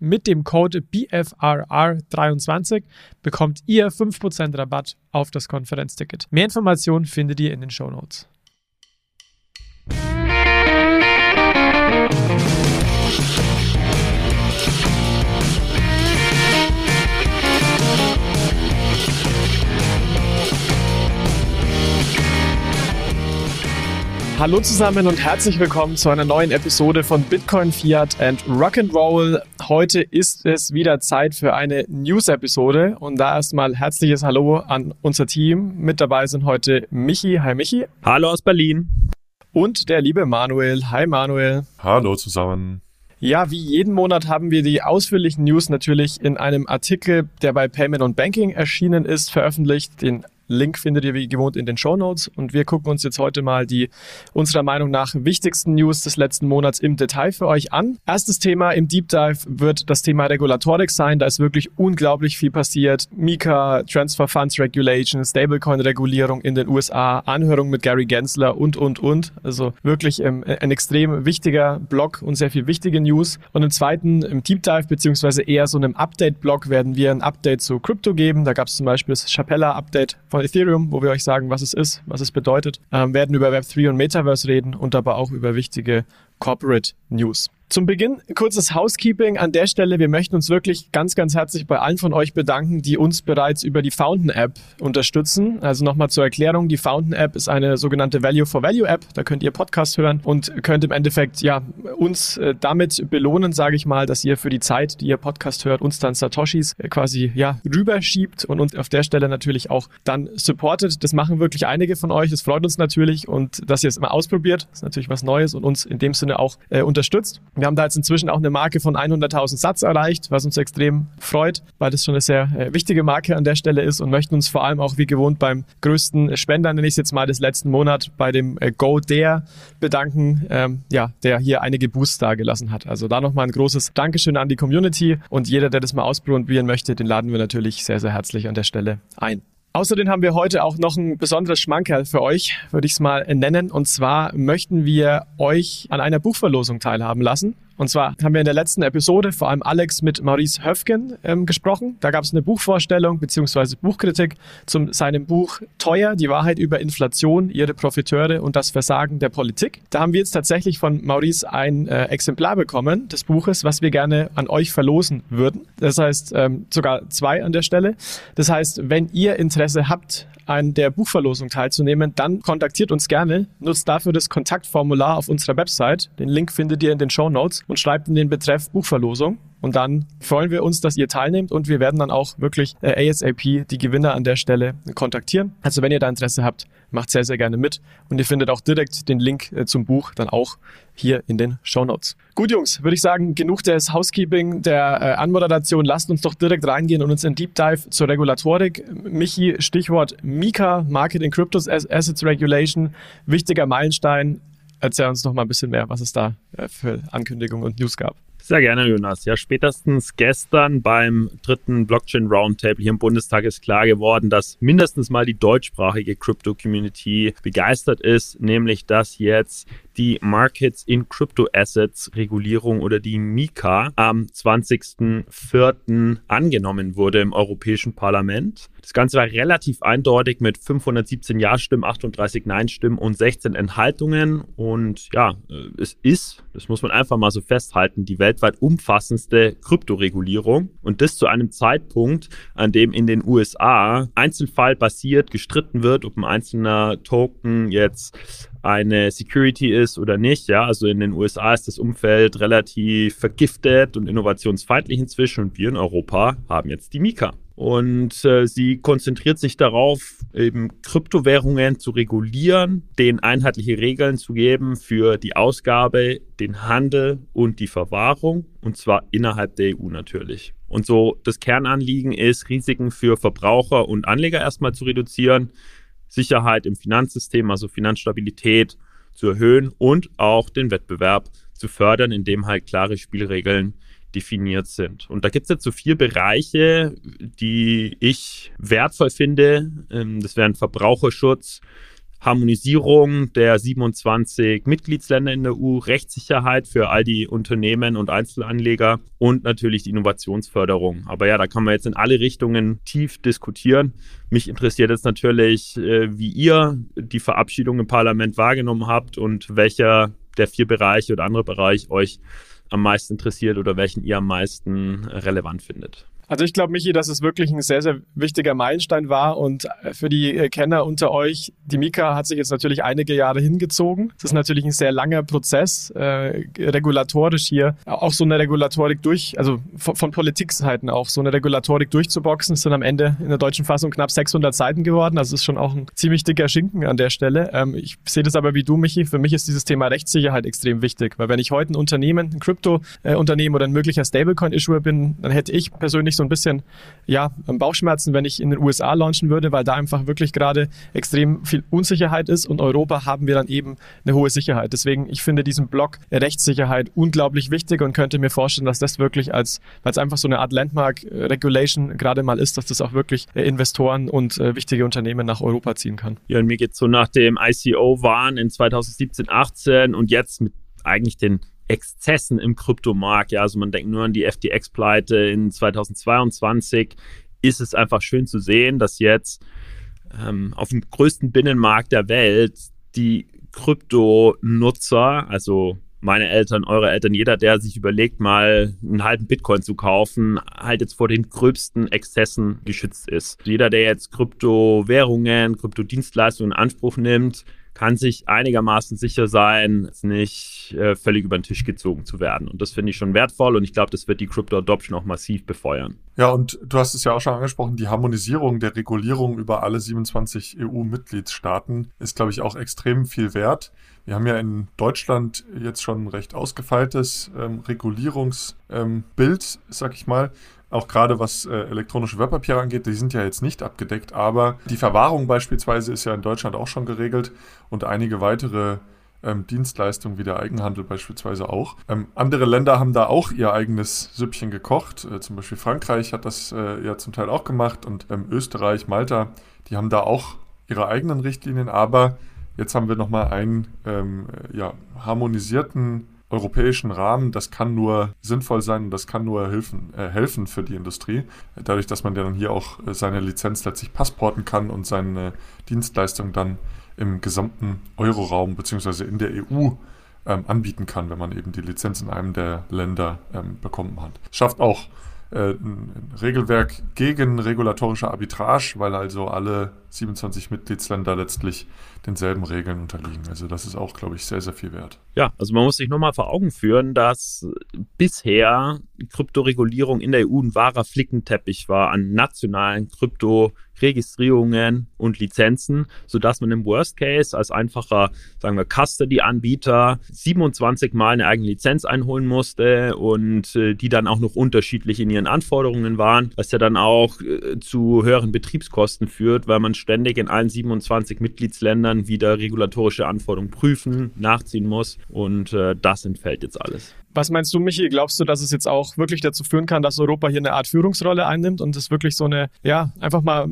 Mit dem Code BFRR23 bekommt ihr 5% 10% Rabatt auf das Konferenzticket. Mehr Informationen findet ihr in den Show Notes. Hallo zusammen und herzlich willkommen zu einer neuen Episode von Bitcoin, Fiat and Rock'n'Roll. Heute ist es wieder Zeit für eine News-Episode und da erstmal herzliches Hallo an unser Team. Mit dabei sind heute Michi. Hi Michi. Hallo aus Berlin. Und der liebe Manuel. Hi Manuel. Hallo zusammen. Ja, wie jeden Monat haben wir die ausführlichen News natürlich in einem Artikel, der bei Payment und Banking erschienen ist, veröffentlicht. Den Link findet ihr wie gewohnt in den Show Notes. Und wir gucken uns jetzt heute mal die unserer Meinung nach wichtigsten News des letzten Monats im Detail für euch an. Erstes Thema im Deep Dive wird das Thema Regulatorik sein. Da ist wirklich unglaublich viel passiert. Mika, Transfer Funds Regulation, Stablecoin-Regulierung in den USA, Anhörung mit Gary Gensler und, und, und. Also wirklich ähm, ein extrem wichtiger Blog und sehr viel wichtige News. Und im zweiten, im Deep Dive, beziehungsweise eher so einem Update-Blog, werden wir ein Update zu Crypto geben. Da gab es zum Beispiel das Chapella-Update von von Ethereum, wo wir euch sagen, was es ist, was es bedeutet. Ähm, werden über Web3 und Metaverse reden und aber auch über wichtige Corporate News. Zum Beginn kurzes Housekeeping an der Stelle. Wir möchten uns wirklich ganz, ganz herzlich bei allen von euch bedanken, die uns bereits über die Fountain App unterstützen. Also nochmal zur Erklärung, die Fountain App ist eine sogenannte Value for Value App. Da könnt ihr Podcast hören und könnt im Endeffekt ja uns äh, damit belohnen, sage ich mal, dass ihr für die Zeit, die ihr Podcast hört, uns dann Satoshis äh, quasi ja rüberschiebt und uns auf der Stelle natürlich auch dann supportet. Das machen wirklich einige von euch. Das freut uns natürlich und dass ihr es mal ausprobiert, ist natürlich was Neues und uns in dem Sinne auch äh, unterstützt. Wir haben da jetzt inzwischen auch eine Marke von 100.000 Satz erreicht, was uns extrem freut, weil das schon eine sehr äh, wichtige Marke an der Stelle ist und möchten uns vor allem auch wie gewohnt beim größten Spender, nenne ich es jetzt mal, des letzten Monats, bei dem äh, Go Dare bedanken, ähm, ja, der hier einige Boosts da gelassen hat. Also da nochmal ein großes Dankeschön an die Community und jeder, der das mal ausprobieren möchte, den laden wir natürlich sehr, sehr herzlich an der Stelle ein. Außerdem haben wir heute auch noch ein besonderes Schmankerl für euch, würde ich es mal nennen. Und zwar möchten wir euch an einer Buchverlosung teilhaben lassen. Und zwar haben wir in der letzten Episode vor allem Alex mit Maurice Höfgen ähm, gesprochen. Da gab es eine Buchvorstellung bzw. Buchkritik zu seinem Buch Teuer, die Wahrheit über Inflation, ihre Profiteure und das Versagen der Politik. Da haben wir jetzt tatsächlich von Maurice ein äh, Exemplar bekommen des Buches, was wir gerne an euch verlosen würden. Das heißt ähm, sogar zwei an der Stelle. Das heißt, wenn ihr Interesse habt, an der Buchverlosung teilzunehmen, dann kontaktiert uns gerne, nutzt dafür das Kontaktformular auf unserer Website. Den Link findet ihr in den Show Notes und schreibt in den Betreff Buchverlosung. Und dann freuen wir uns, dass ihr teilnehmt und wir werden dann auch wirklich äh, ASAP die Gewinner an der Stelle kontaktieren. Also wenn ihr da Interesse habt, macht sehr, sehr gerne mit. Und ihr findet auch direkt den Link äh, zum Buch dann auch hier in den Show Notes. Gut, Jungs, würde ich sagen, genug des Housekeeping, der äh, Anmoderation. Lasst uns doch direkt reingehen und uns in Deep Dive zur Regulatorik. Michi, Stichwort Mika, Market in Cryptos Assets Regulation, wichtiger Meilenstein. Erzähl uns noch mal ein bisschen mehr, was es da für Ankündigungen und News gab. Sehr gerne, Jonas. Ja, spätestens gestern beim dritten Blockchain Roundtable hier im Bundestag ist klar geworden, dass mindestens mal die deutschsprachige Crypto-Community begeistert ist, nämlich dass jetzt die Markets in Crypto Assets Regulierung oder die MiCA am 20.04. angenommen wurde im Europäischen Parlament. Das Ganze war relativ eindeutig mit 517 Ja-Stimmen, 38 Nein-Stimmen und 16 Enthaltungen. Und ja, äh, es ist, das muss man einfach mal so festhalten, die weltweit umfassendste Kryptoregulierung. Und das zu einem Zeitpunkt, an dem in den USA einzelfallbasiert gestritten wird, ob ein einzelner Token jetzt eine Security ist oder nicht. Ja, also in den USA ist das Umfeld relativ vergiftet und innovationsfeindlich inzwischen und wir in Europa haben jetzt die Mika. Und äh, sie konzentriert sich darauf, eben Kryptowährungen zu regulieren, denen einheitliche Regeln zu geben für die Ausgabe, den Handel und die Verwahrung, und zwar innerhalb der EU natürlich. Und so das Kernanliegen ist, Risiken für Verbraucher und Anleger erstmal zu reduzieren, Sicherheit im Finanzsystem, also Finanzstabilität zu erhöhen und auch den Wettbewerb zu fördern, indem halt klare Spielregeln definiert sind. Und da gibt es jetzt so vier Bereiche, die ich wertvoll finde. Ähm, das wären Verbraucherschutz, Harmonisierung der 27 Mitgliedsländer in der EU, Rechtssicherheit für all die Unternehmen und Einzelanleger und natürlich die Innovationsförderung. Aber ja, da kann man jetzt in alle Richtungen tief diskutieren. Mich interessiert jetzt natürlich, äh, wie ihr die Verabschiedung im Parlament wahrgenommen habt und welcher der vier Bereiche oder andere Bereich euch am meisten interessiert oder welchen ihr am meisten relevant findet. Also ich glaube, Michi, dass es wirklich ein sehr, sehr wichtiger Meilenstein war und äh, für die äh, Kenner unter euch, die Mika hat sich jetzt natürlich einige Jahre hingezogen. Das ist natürlich ein sehr langer Prozess, äh, regulatorisch hier auch so eine Regulatorik durch, also von, von Politikseiten auch so eine Regulatorik durchzuboxen, ist dann am Ende in der deutschen Fassung knapp 600 Seiten geworden. Also ist schon auch ein ziemlich dicker Schinken an der Stelle. Ähm, ich sehe das aber wie du, Michi. Für mich ist dieses Thema Rechtssicherheit extrem wichtig, weil wenn ich heute ein Unternehmen, ein Krypto-Unternehmen oder ein möglicher Stablecoin-Issuer bin, dann hätte ich persönlich so ein bisschen ja, Bauchschmerzen, wenn ich in den USA launchen würde, weil da einfach wirklich gerade extrem viel Unsicherheit ist und Europa haben wir dann eben eine hohe Sicherheit. Deswegen, ich finde diesen Block Rechtssicherheit unglaublich wichtig und könnte mir vorstellen, dass das wirklich als, weil einfach so eine Art Landmark Regulation gerade mal ist, dass das auch wirklich Investoren und äh, wichtige Unternehmen nach Europa ziehen kann. Ja, und mir geht es so nach dem ICO-Wahn in 2017, 18 und jetzt mit eigentlich den Exzessen im Kryptomarkt. Ja, also man denkt nur an die FTX-Pleite in 2022. Ist es einfach schön zu sehen, dass jetzt ähm, auf dem größten Binnenmarkt der Welt die Kryptonutzer, also meine Eltern, eure Eltern, jeder, der sich überlegt, mal einen halben Bitcoin zu kaufen, halt jetzt vor den gröbsten Exzessen geschützt ist. Jeder, der jetzt Kryptowährungen, Kryptodienstleistungen in Anspruch nimmt, kann sich einigermaßen sicher sein, nicht äh, völlig über den Tisch gezogen zu werden. Und das finde ich schon wertvoll und ich glaube, das wird die Crypto Adoption auch massiv befeuern. Ja, und du hast es ja auch schon angesprochen, die Harmonisierung der Regulierung über alle 27 EU-Mitgliedstaaten ist, glaube ich, auch extrem viel wert. Wir haben ja in Deutschland jetzt schon ein recht ausgefeiltes ähm, Regulierungsbild, ähm, sag ich mal auch gerade was äh, elektronische Wertpapiere angeht, die sind ja jetzt nicht abgedeckt, aber die Verwahrung beispielsweise ist ja in Deutschland auch schon geregelt und einige weitere ähm, Dienstleistungen wie der Eigenhandel beispielsweise auch. Ähm, andere Länder haben da auch ihr eigenes Süppchen gekocht. Äh, zum Beispiel Frankreich hat das äh, ja zum Teil auch gemacht und ähm, Österreich, Malta, die haben da auch ihre eigenen Richtlinien, aber jetzt haben wir nochmal einen ähm, ja, harmonisierten europäischen Rahmen, das kann nur sinnvoll sein und das kann nur helfen, äh, helfen für die Industrie. Dadurch, dass man ja dann hier auch äh, seine Lizenz letztlich passporten kann und seine Dienstleistung dann im gesamten Euroraum bzw. in der EU ähm, anbieten kann, wenn man eben die Lizenz in einem der Länder ähm, bekommen hat. Schafft auch äh, ein Regelwerk gegen regulatorische Arbitrage, weil also alle 27 Mitgliedsländer letztlich denselben Regeln unterliegen. Also das ist auch, glaube ich, sehr, sehr viel wert. Ja, also man muss sich nochmal vor Augen führen, dass bisher Kryptoregulierung in der EU ein wahrer Flickenteppich war an nationalen Krypto Registrierungen und Lizenzen, sodass man im Worst Case als einfacher, sagen wir, Custody-Anbieter 27 Mal eine eigene Lizenz einholen musste und äh, die dann auch noch unterschiedlich in ihren Anforderungen waren, was ja dann auch äh, zu höheren Betriebskosten führt, weil man ständig in allen 27 Mitgliedsländern wieder regulatorische Anforderungen prüfen, nachziehen muss und äh, das entfällt jetzt alles. Was meinst du, Michi? Glaubst du, dass es jetzt auch wirklich dazu führen kann, dass Europa hier eine Art Führungsrolle einnimmt und es wirklich so eine, ja, einfach mal,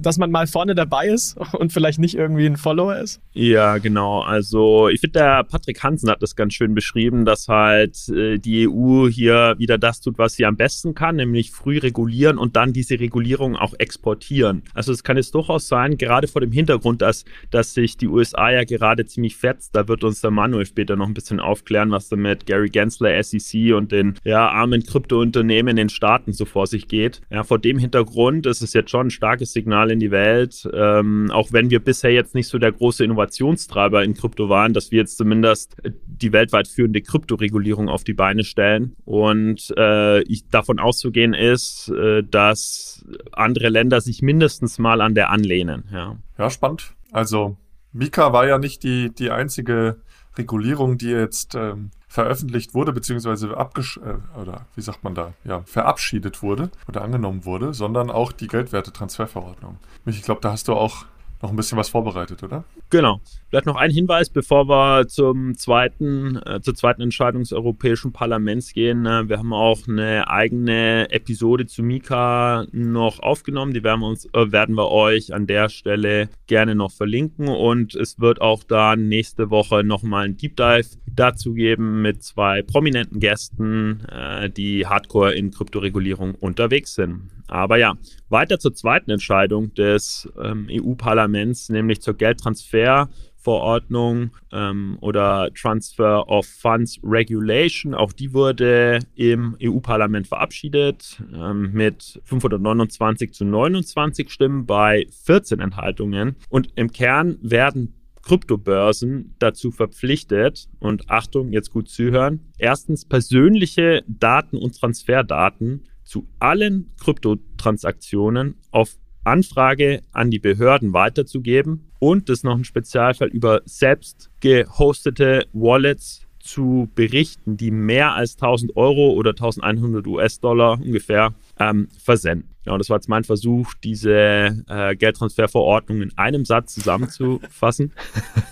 dass man mal vorne dabei ist und vielleicht nicht irgendwie ein Follower ist? Ja, genau. Also ich finde, der Patrick Hansen hat das ganz schön beschrieben, dass halt äh, die EU hier wieder das tut, was sie am besten kann, nämlich früh regulieren und dann diese Regulierung auch exportieren. Also es kann jetzt durchaus sein, gerade vor dem Hintergrund, dass, dass sich die USA ja gerade ziemlich fetzt, da wird uns der Manuel später noch ein bisschen aufklären, was da mit Gary Gensler Chancellor SEC und den ja, armen Kryptounternehmen in den Staaten so vor sich geht. Ja, vor dem Hintergrund ist es jetzt schon ein starkes Signal in die Welt, ähm, auch wenn wir bisher jetzt nicht so der große Innovationstreiber in Krypto waren, dass wir jetzt zumindest die weltweit führende Kryptoregulierung auf die Beine stellen. Und äh, ich, davon auszugehen ist, äh, dass andere Länder sich mindestens mal an der anlehnen. Ja, ja spannend. Also Mika war ja nicht die, die einzige Regulierung, die jetzt ähm, veröffentlicht wurde, beziehungsweise abgesch äh, oder wie sagt man da, ja, verabschiedet wurde oder angenommen wurde, sondern auch die Geldwertetransferverordnung. Ich glaube, da hast du auch noch ein bisschen was vorbereitet, oder? Genau. Vielleicht noch ein Hinweis, bevor wir zum zweiten, äh, zur zweiten Entscheidung des Europäischen Parlaments gehen. Äh, wir haben auch eine eigene Episode zu Mika noch aufgenommen. Die werden wir, uns, äh, werden wir euch an der Stelle gerne noch verlinken. Und es wird auch dann nächste Woche nochmal ein Deep Dive dazu geben mit zwei prominenten Gästen, äh, die hardcore in Kryptoregulierung unterwegs sind. Aber ja, weiter zur zweiten Entscheidung des ähm, EU-Parlaments, nämlich zur Geldtransferverordnung ähm, oder Transfer of Funds Regulation. Auch die wurde im EU-Parlament verabschiedet ähm, mit 529 zu 29 Stimmen bei 14 Enthaltungen. Und im Kern werden Kryptobörsen dazu verpflichtet, und Achtung, jetzt gut zuhören, erstens persönliche Daten und Transferdaten zu allen Kryptotransaktionen auf Anfrage an die Behörden weiterzugeben und das ist noch ein Spezialfall über selbst gehostete Wallets zu berichten, die mehr als 1000 Euro oder 1100 US-Dollar ungefähr ähm, versenden. Ja, und das war jetzt mein Versuch, diese äh, Geldtransferverordnung in einem Satz zusammenzufassen.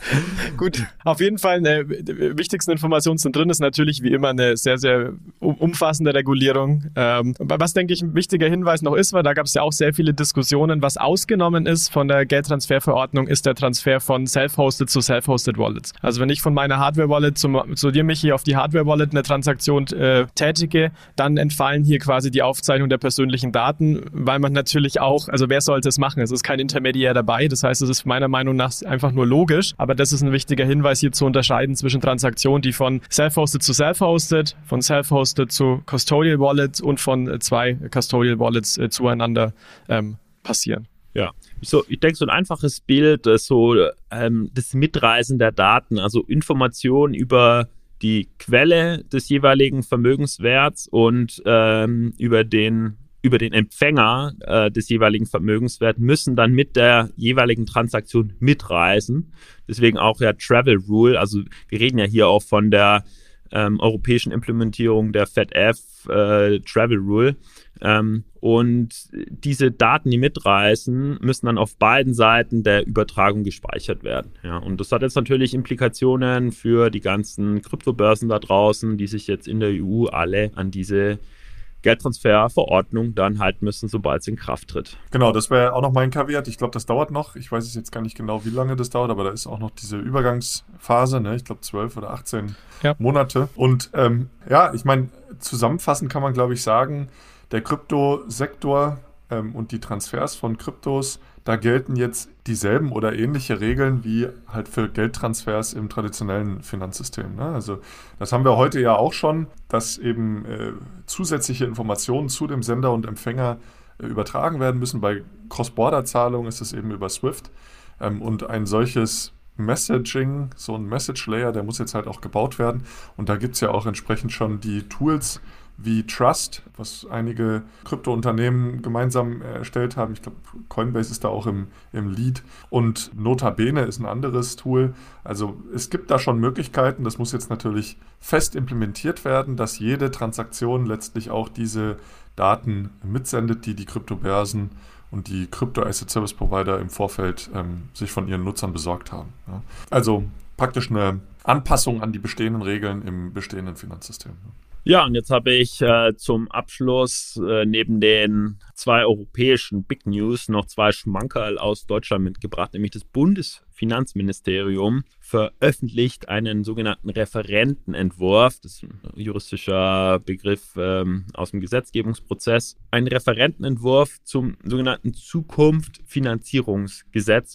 Gut, auf jeden Fall eine wichtigsten Informationen sind drin, ist natürlich wie immer eine sehr, sehr umfassende Regulierung. Ähm, was, denke ich, ein wichtiger Hinweis noch ist, weil da gab es ja auch sehr viele Diskussionen, was ausgenommen ist von der Geldtransferverordnung, ist der Transfer von Self-Hosted zu Self-Hosted Wallets. Also wenn ich von meiner Hardware-Wallet zu, zu dir, Michi, auf die Hardware-Wallet eine Transaktion äh, tätige, dann entfallen hier quasi die Aufzeichnung der persönlichen Daten weil man natürlich auch, also wer sollte es machen? Es ist kein Intermediär dabei. Das heißt, es ist meiner Meinung nach einfach nur logisch. Aber das ist ein wichtiger Hinweis hier zu unterscheiden zwischen Transaktionen, die von Self-Hosted zu Self-Hosted, von Self-Hosted zu Custodial Wallet und von äh, zwei Custodial Wallets äh, zueinander ähm, passieren. Ja, so, ich denke, so ein einfaches Bild, äh, so ähm, das Mitreisen der Daten, also Informationen über die Quelle des jeweiligen Vermögenswerts und ähm, über den über den Empfänger äh, des jeweiligen Vermögenswerts müssen dann mit der jeweiligen Transaktion mitreisen. Deswegen auch ja Travel Rule. Also wir reden ja hier auch von der ähm, europäischen Implementierung der FedF äh, Travel Rule. Ähm, und diese Daten, die mitreisen, müssen dann auf beiden Seiten der Übertragung gespeichert werden. Ja, und das hat jetzt natürlich Implikationen für die ganzen Kryptobörsen da draußen, die sich jetzt in der EU alle an diese Geldtransferverordnung dann halten müssen, sobald es in Kraft tritt. Genau, das wäre auch noch mein Kaviar. Ich glaube, das dauert noch. Ich weiß es jetzt gar nicht genau, wie lange das dauert, aber da ist auch noch diese Übergangsphase, ne? ich glaube zwölf oder 18 ja. Monate. Und ähm, ja, ich meine, zusammenfassend kann man, glaube ich, sagen, der Kryptosektor ähm, und die Transfers von Kryptos da gelten jetzt dieselben oder ähnliche Regeln wie halt für Geldtransfers im traditionellen Finanzsystem. Ne? Also das haben wir heute ja auch schon, dass eben äh, zusätzliche Informationen zu dem Sender und Empfänger äh, übertragen werden müssen. Bei Cross-Border-Zahlungen ist es eben über SWIFT. Ähm, und ein solches Messaging, so ein Message Layer, der muss jetzt halt auch gebaut werden. Und da gibt es ja auch entsprechend schon die Tools, wie Trust, was einige Kryptounternehmen gemeinsam erstellt haben. Ich glaube, Coinbase ist da auch im, im Lead. Und Notabene ist ein anderes Tool. Also es gibt da schon Möglichkeiten. Das muss jetzt natürlich fest implementiert werden, dass jede Transaktion letztlich auch diese Daten mitsendet, die die Kryptobörsen und die Crypto Asset Service Provider im Vorfeld ähm, sich von ihren Nutzern besorgt haben. Ja. Also praktisch eine Anpassung an die bestehenden Regeln im bestehenden Finanzsystem. Ja, und jetzt habe ich äh, zum Abschluss äh, neben den zwei europäischen Big News noch zwei Schmankerl aus Deutschland mitgebracht, nämlich das Bundesfinanzministerium veröffentlicht einen sogenannten Referentenentwurf, das ist ein juristischer Begriff ähm, aus dem Gesetzgebungsprozess, ein Referentenentwurf zum sogenannten Zukunft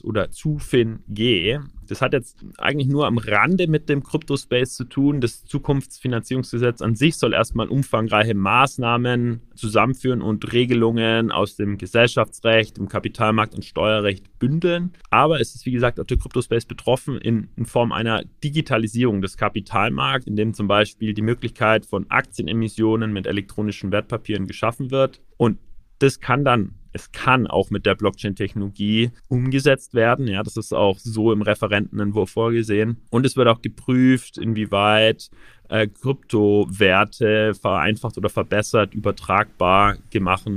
oder ZUFIN-G. Das hat jetzt eigentlich nur am Rande mit dem Crypto-Space zu tun. Das Zukunftsfinanzierungsgesetz an sich soll erstmal umfangreiche Maßnahmen zusammenführen und Regelungen aus dem Gesellschaftsrecht, dem Kapitalmarkt und Steuerrecht bündeln. Aber es ist, wie gesagt, auch der Crypto-Space betroffen in, in Form einer Digitalisierung des Kapitalmarkts, in dem zum Beispiel die Möglichkeit von Aktienemissionen mit elektronischen Wertpapieren geschaffen wird. Und das kann dann es kann auch mit der Blockchain-Technologie umgesetzt werden. Ja, das ist auch so im Referentenentwurf vorgesehen. Und es wird auch geprüft, inwieweit äh, Kryptowerte vereinfacht oder verbessert übertragbar gemacht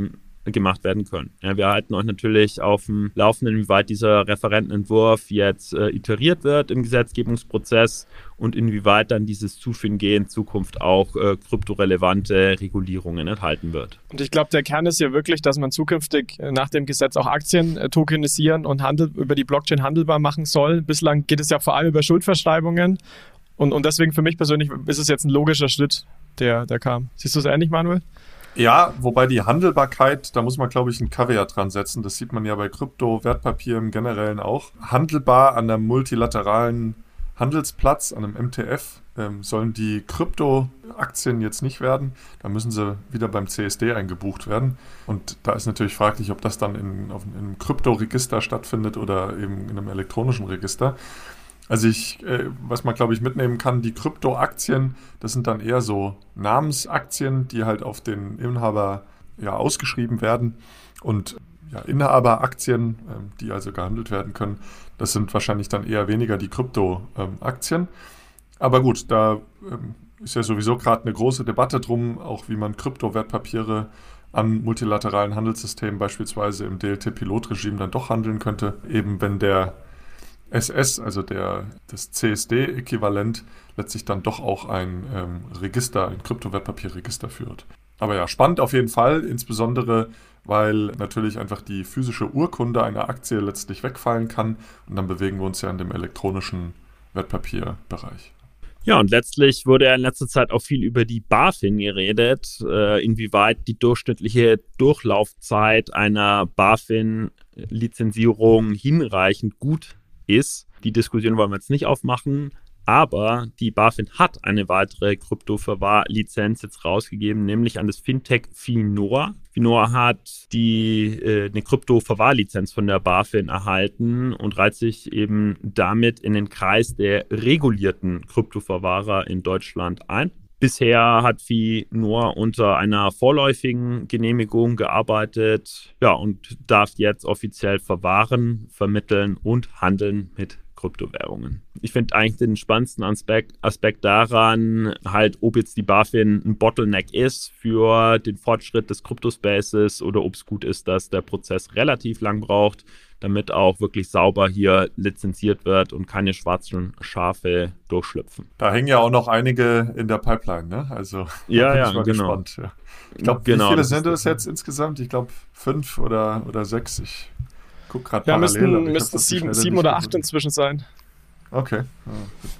gemacht werden können. Ja, wir halten euch natürlich auf dem Laufenden, inwieweit dieser Referentenentwurf jetzt äh, iteriert wird im Gesetzgebungsprozess und inwieweit dann dieses Zufingen in Zukunft auch äh, kryptorelevante Regulierungen enthalten wird. Und ich glaube, der Kern ist ja wirklich, dass man zukünftig äh, nach dem Gesetz auch Aktien äh, tokenisieren und Handel, über die Blockchain handelbar machen soll. Bislang geht es ja vor allem über Schuldverschreibungen und, und deswegen für mich persönlich ist es jetzt ein logischer Schritt, der, der kam. Siehst du es ähnlich, Manuel? Ja, wobei die Handelbarkeit, da muss man, glaube ich, ein Kaviar dran setzen. Das sieht man ja bei Krypto-Wertpapieren im Generellen auch. Handelbar an einem multilateralen Handelsplatz, an einem MTF, ähm, sollen die Krypto-Aktien jetzt nicht werden. Da müssen sie wieder beim CSD eingebucht werden. Und da ist natürlich fraglich, ob das dann in, auf, in einem Krypto-Register stattfindet oder eben in einem elektronischen Register. Also ich, äh, was man glaube ich mitnehmen kann, die Kryptoaktien, das sind dann eher so Namensaktien, die halt auf den Inhaber ja ausgeschrieben werden und ja, Inhaberaktien, äh, die also gehandelt werden können, das sind wahrscheinlich dann eher weniger die Kryptoaktien. Ähm, Aber gut, da ähm, ist ja sowieso gerade eine große Debatte drum, auch wie man Kryptowertpapiere an multilateralen Handelssystemen, beispielsweise im DLT-Pilotregime, dann doch handeln könnte, eben wenn der SS, also der, das CSD-Äquivalent, letztlich dann doch auch ein ähm, Register, ein Kryptowertpapierregister führt. Aber ja, spannend auf jeden Fall, insbesondere weil natürlich einfach die physische Urkunde einer Aktie letztlich wegfallen kann und dann bewegen wir uns ja in dem elektronischen Wertpapierbereich. Ja, und letztlich wurde ja in letzter Zeit auch viel über die BaFin geredet, äh, inwieweit die durchschnittliche Durchlaufzeit einer BaFin-Lizenzierung hinreichend gut ist. Die Diskussion wollen wir jetzt nicht aufmachen. Aber die BaFin hat eine weitere Kryptoverwahrlizenz jetzt rausgegeben, nämlich an das Fintech Finora. Finora hat die, äh, eine Kryptoverwahrlizenz von der BaFin erhalten und reiht sich eben damit in den Kreis der regulierten Kryptoverwahrer in Deutschland ein. Bisher hat Vieh nur unter einer vorläufigen Genehmigung gearbeitet, ja, und darf jetzt offiziell verwahren, vermitteln und handeln mit Kryptowährungen. Ich finde eigentlich den spannendsten Aspekt, Aspekt daran, halt, ob jetzt die BaFin ein Bottleneck ist für den Fortschritt des Kryptospaces oder ob es gut ist, dass der Prozess relativ lang braucht damit auch wirklich sauber hier lizenziert wird und keine schwarzen Schafe durchschlüpfen. Da hängen ja auch noch einige in der Pipeline, ne? Also ja, ja, genau. Gespannt. Ich glaube, genau, wie viele sind es jetzt insgesamt? Ich glaube fünf oder, oder sechs. Ich gucke gerade ja, parallel. Müssten, müssten sieben, sieben oder acht inzwischen sein. Okay, ja,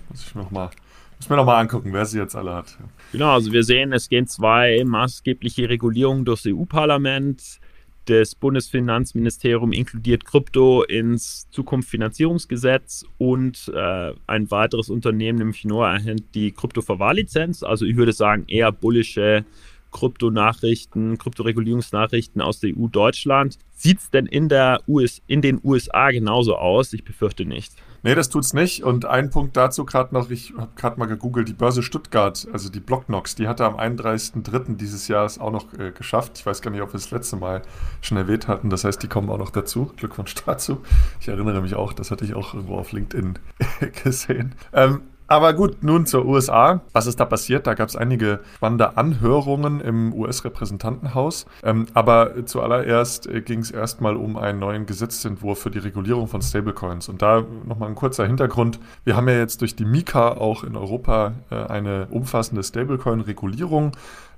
muss ich noch mal muss mir nochmal angucken, wer sie jetzt alle hat. Genau, also wir sehen, es gehen zwei maßgebliche Regulierungen durchs EU-Parlament das Bundesfinanzministerium inkludiert Krypto ins Zukunftsfinanzierungsgesetz und äh, ein weiteres Unternehmen, nämlich Noah, erhält die Kryptoverwahrlizenz. Also ich würde sagen, eher bullische Kryptonachrichten, Kryptoregulierungsnachrichten aus der EU Deutschland. Sieht es denn in, der US, in den USA genauso aus? Ich befürchte nicht. Nee, das tut's nicht. Und ein Punkt dazu gerade noch, ich habe gerade mal gegoogelt, die Börse Stuttgart, also die Blocknox, die hatte am 31.03. dieses Jahres auch noch äh, geschafft. Ich weiß gar nicht, ob wir das letzte Mal schon erwähnt hatten. Das heißt, die kommen auch noch dazu. Glückwunsch dazu. Ich erinnere mich auch, das hatte ich auch irgendwo auf LinkedIn gesehen. Ähm, aber gut, nun zur USA. Was ist da passiert? Da gab es einige spannende Anhörungen im US-Repräsentantenhaus. Ähm, aber zuallererst äh, ging es erstmal um einen neuen Gesetzentwurf für die Regulierung von Stablecoins. Und da nochmal ein kurzer Hintergrund. Wir haben ja jetzt durch die Mika auch in Europa äh, eine umfassende Stablecoin-Regulierung.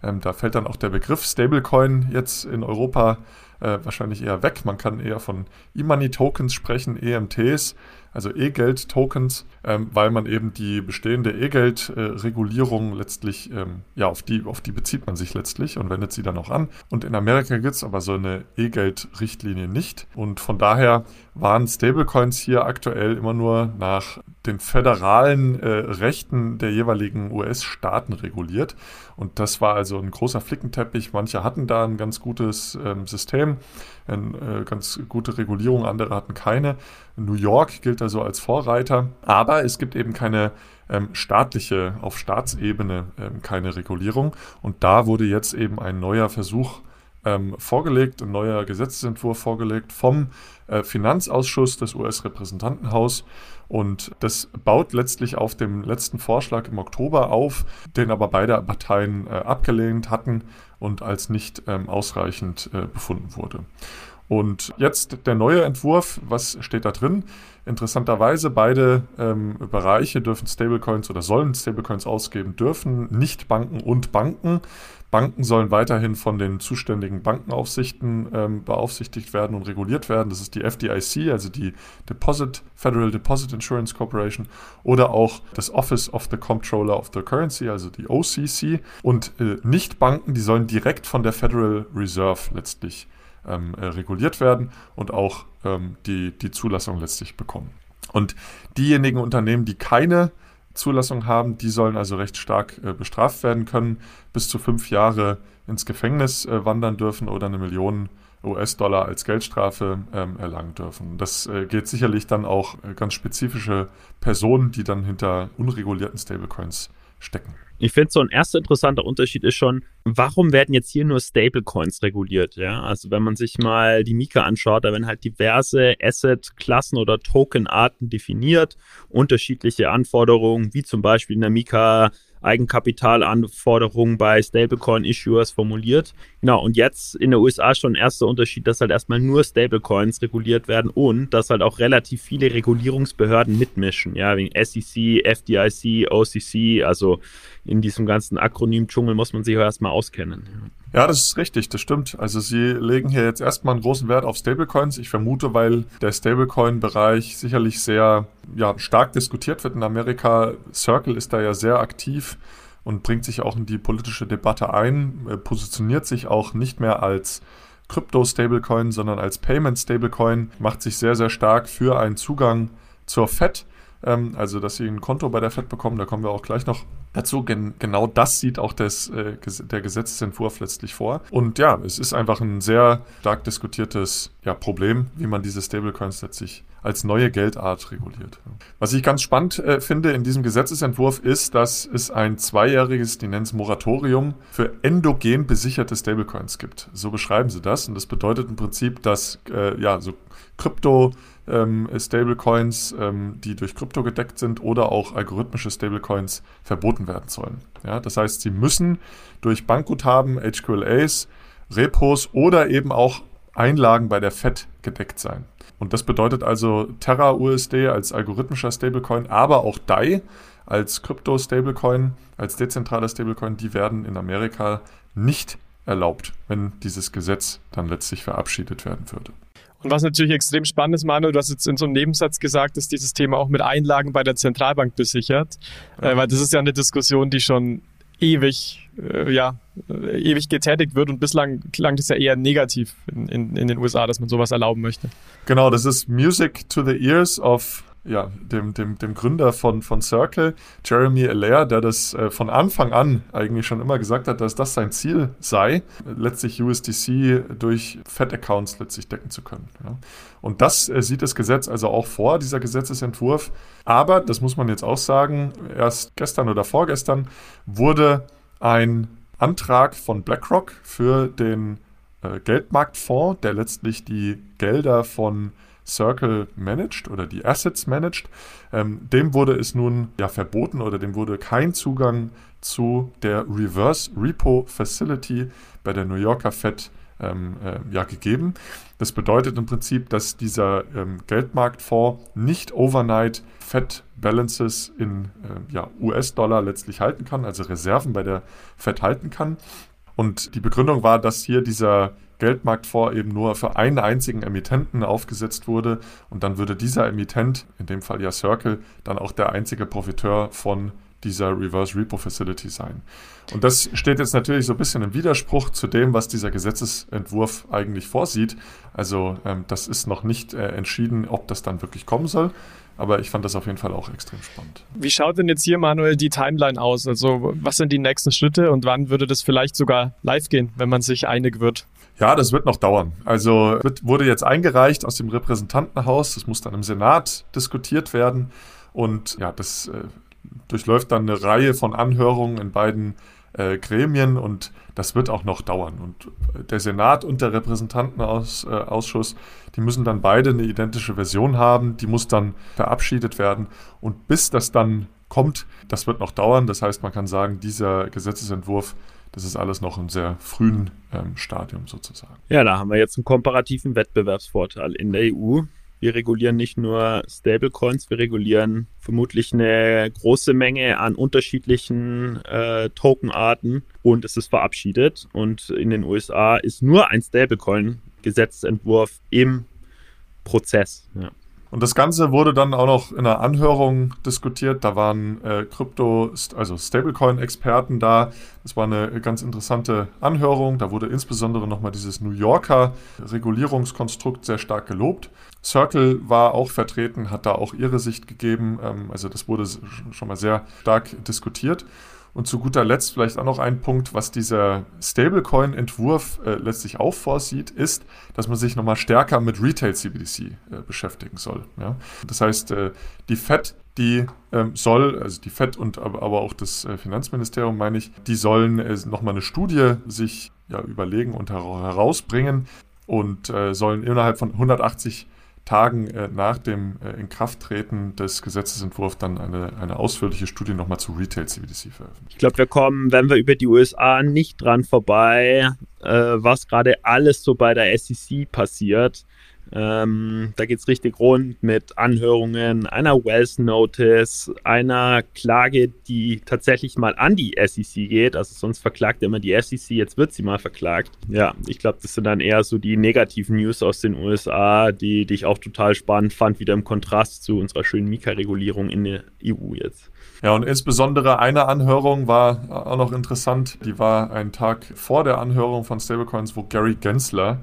Ähm, da fällt dann auch der Begriff Stablecoin jetzt in Europa äh, wahrscheinlich eher weg. Man kann eher von E-Money-Tokens sprechen, EMTs. Also E-Geld-Tokens, ähm, weil man eben die bestehende E-Geld-Regulierung letztlich, ähm, ja, auf die, auf die bezieht man sich letztlich und wendet sie dann auch an. Und in Amerika gibt es aber so eine E-Geld-Richtlinie nicht. Und von daher waren Stablecoins hier aktuell immer nur nach den föderalen äh, Rechten der jeweiligen US-Staaten reguliert. Und das war also ein großer Flickenteppich. Manche hatten da ein ganz gutes ähm, System, eine äh, ganz gute Regulierung, andere hatten keine. New York gilt also als Vorreiter, aber es gibt eben keine ähm, staatliche, auf Staatsebene ähm, keine Regulierung. Und da wurde jetzt eben ein neuer Versuch ähm, vorgelegt, ein neuer Gesetzentwurf vorgelegt vom äh, Finanzausschuss des US-Repräsentantenhaus. Und das baut letztlich auf dem letzten Vorschlag im Oktober auf, den aber beide Parteien äh, abgelehnt hatten und als nicht ähm, ausreichend äh, befunden wurde. Und jetzt der neue Entwurf, was steht da drin? Interessanterweise, beide ähm, Bereiche dürfen Stablecoins oder sollen Stablecoins ausgeben dürfen, nicht Banken und Banken. Banken sollen weiterhin von den zuständigen Bankenaufsichten ähm, beaufsichtigt werden und reguliert werden. Das ist die FDIC, also die Deposit, Federal Deposit Insurance Corporation, oder auch das Office of the Comptroller of the Currency, also die OCC. Und äh, Nicht-Banken, die sollen direkt von der Federal Reserve letztlich ähm, äh, reguliert werden und auch ähm, die, die Zulassung letztlich bekommen. Und diejenigen Unternehmen, die keine Zulassung haben, die sollen also recht stark äh, bestraft werden können, bis zu fünf Jahre ins Gefängnis äh, wandern dürfen oder eine Million US-Dollar als Geldstrafe ähm, erlangen dürfen. Das äh, geht sicherlich dann auch äh, ganz spezifische Personen, die dann hinter unregulierten Stablecoins stecken. Ich finde, so ein erster interessanter Unterschied ist schon, warum werden jetzt hier nur Stablecoins reguliert? Ja, also wenn man sich mal die Mika anschaut, da werden halt diverse Asset-Klassen oder Token-Arten definiert, unterschiedliche Anforderungen, wie zum Beispiel in der Mika Eigenkapitalanforderungen bei Stablecoin-Issuers formuliert. Genau, und jetzt in den USA schon erster Unterschied, dass halt erstmal nur Stablecoins reguliert werden und dass halt auch relativ viele Regulierungsbehörden mitmischen, ja, wegen SEC, FDIC, OCC, also in diesem ganzen Akronym-Dschungel muss man sich auch erstmal auskennen. Ja. Das ist richtig, das stimmt. Also sie legen hier jetzt erstmal einen großen Wert auf Stablecoins. Ich vermute, weil der Stablecoin-Bereich sicherlich sehr ja, stark diskutiert wird in Amerika. Circle ist da ja sehr aktiv und bringt sich auch in die politische Debatte ein, äh, positioniert sich auch nicht mehr als Krypto-Stablecoin, sondern als Payment-Stablecoin, macht sich sehr, sehr stark für einen Zugang zur FED ähm, also dass sie ein Konto bei der FED bekommen, da kommen wir auch gleich noch dazu. Gen genau das sieht auch des, äh, der Gesetzentwurf letztlich vor. Und ja, es ist einfach ein sehr stark diskutiertes ja, Problem, wie man diese Stablecoins letztlich als neue Geldart reguliert. Was ich ganz spannend äh, finde in diesem Gesetzesentwurf ist, dass es ein zweijähriges, die nennen es Moratorium, für endogen besicherte Stablecoins gibt. So beschreiben sie das. Und das bedeutet im Prinzip, dass äh, ja, so Krypto- ähm, Stablecoins, ähm, die durch Krypto gedeckt sind oder auch algorithmische Stablecoins verboten werden sollen. Ja, das heißt, sie müssen durch Bankguthaben, HQLAs, Repos oder eben auch Einlagen bei der FED gedeckt sein. Und das bedeutet also Terra USD als algorithmischer Stablecoin, aber auch DAI als Krypto-Stablecoin, als dezentraler Stablecoin, die werden in Amerika nicht erlaubt, wenn dieses Gesetz dann letztlich verabschiedet werden würde. Und was natürlich extrem spannend ist, Manuel, du hast jetzt in so einem Nebensatz gesagt, dass dieses Thema auch mit Einlagen bei der Zentralbank besichert. Ja. Äh, weil das ist ja eine Diskussion, die schon ewig, äh, ja, äh, ewig getätigt wird und bislang klang das ja eher negativ in, in, in den USA, dass man sowas erlauben möchte. Genau, das ist Music to the Ears of ja, dem, dem, dem Gründer von, von Circle, Jeremy Allaire, der das äh, von Anfang an eigentlich schon immer gesagt hat, dass das sein Ziel sei, letztlich USDC durch Fed-Accounts letztlich decken zu können. Ja. Und das äh, sieht das Gesetz also auch vor, dieser Gesetzesentwurf. Aber, das muss man jetzt auch sagen, erst gestern oder vorgestern wurde ein Antrag von BlackRock für den äh, Geldmarktfonds, der letztlich die Gelder von Circle managed oder die Assets managed, ähm, dem wurde es nun ja verboten oder dem wurde kein Zugang zu der Reverse Repo Facility bei der New Yorker Fed ähm, äh, ja, gegeben. Das bedeutet im Prinzip, dass dieser ähm, Geldmarktfonds nicht overnight Fed Balances in äh, ja, US-Dollar letztlich halten kann, also Reserven bei der Fed halten kann. Und die Begründung war, dass hier dieser Geldmarktfonds eben nur für einen einzigen Emittenten aufgesetzt wurde und dann würde dieser Emittent, in dem Fall ja Circle, dann auch der einzige Profiteur von dieser Reverse Repo Facility sein. Und das steht jetzt natürlich so ein bisschen im Widerspruch zu dem, was dieser Gesetzesentwurf eigentlich vorsieht. Also ähm, das ist noch nicht äh, entschieden, ob das dann wirklich kommen soll. Aber ich fand das auf jeden Fall auch extrem spannend. Wie schaut denn jetzt hier, Manuel, die Timeline aus? Also was sind die nächsten Schritte und wann würde das vielleicht sogar live gehen, wenn man sich einig wird? Ja, das wird noch dauern. Also wird, wurde jetzt eingereicht aus dem Repräsentantenhaus. Das muss dann im Senat diskutiert werden. Und ja, das äh, durchläuft dann eine Reihe von Anhörungen in beiden äh, Gremien und das wird auch noch dauern. Und der Senat und der Repräsentantenausschuss, äh, die müssen dann beide eine identische Version haben, die muss dann verabschiedet werden. Und bis das dann kommt, das wird noch dauern. Das heißt, man kann sagen, dieser Gesetzesentwurf, das ist alles noch im sehr frühen ähm, Stadium sozusagen. Ja, da haben wir jetzt einen komparativen Wettbewerbsvorteil in der EU. Wir regulieren nicht nur Stablecoins, wir regulieren vermutlich eine große Menge an unterschiedlichen äh, Tokenarten und es ist verabschiedet. Und in den USA ist nur ein Stablecoin-Gesetzentwurf im Prozess. Ja. Und das Ganze wurde dann auch noch in einer Anhörung diskutiert. Da waren äh, Krypto, also Stablecoin-Experten da. Das war eine ganz interessante Anhörung. Da wurde insbesondere nochmal dieses New Yorker Regulierungskonstrukt sehr stark gelobt. Circle war auch vertreten, hat da auch ihre Sicht gegeben. Ähm, also das wurde schon mal sehr stark diskutiert. Und zu guter Letzt vielleicht auch noch ein Punkt, was dieser Stablecoin-Entwurf äh, letztlich auch vorsieht, ist, dass man sich nochmal stärker mit Retail-CBDC äh, beschäftigen soll. Ja? Das heißt, äh, die FED, die ähm, soll, also die FED und aber, auch das äh, Finanzministerium, meine ich, die sollen äh, nochmal eine Studie sich ja, überlegen und herausbringen und äh, sollen innerhalb von 180 Tagen äh, nach dem äh, Inkrafttreten des Gesetzesentwurfs dann eine, eine ausführliche Studie nochmal zu Retail CBDC veröffentlichen. Ich glaube, wir kommen, wenn wir über die USA nicht dran vorbei, äh, was gerade alles so bei der SEC passiert. Ähm, da geht es richtig rund mit Anhörungen, einer Wells Notice, einer Klage, die tatsächlich mal an die SEC geht. Also sonst verklagt immer die SEC, jetzt wird sie mal verklagt. Ja, ich glaube, das sind dann eher so die negativen News aus den USA, die, die ich auch total spannend fand, wieder im Kontrast zu unserer schönen Mika-Regulierung in der EU jetzt. Ja, und insbesondere eine Anhörung war auch noch interessant. Die war einen Tag vor der Anhörung von Stablecoins, wo Gary Gensler,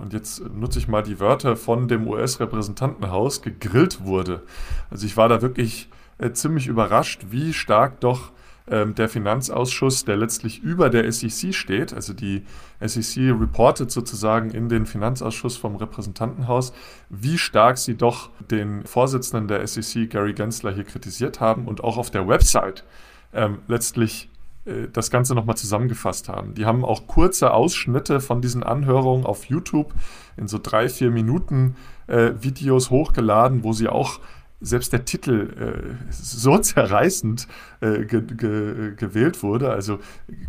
und jetzt nutze ich mal die Wörter von dem US-Repräsentantenhaus, gegrillt wurde. Also ich war da wirklich äh, ziemlich überrascht, wie stark doch der Finanzausschuss, der letztlich über der SEC steht, also die SEC reportet sozusagen in den Finanzausschuss vom Repräsentantenhaus, wie stark sie doch den Vorsitzenden der SEC, Gary Gensler, hier kritisiert haben und auch auf der Website ähm, letztlich äh, das Ganze nochmal zusammengefasst haben. Die haben auch kurze Ausschnitte von diesen Anhörungen auf YouTube in so drei, vier Minuten äh, Videos hochgeladen, wo sie auch selbst der Titel äh, so zerreißend äh, ge ge gewählt wurde. Also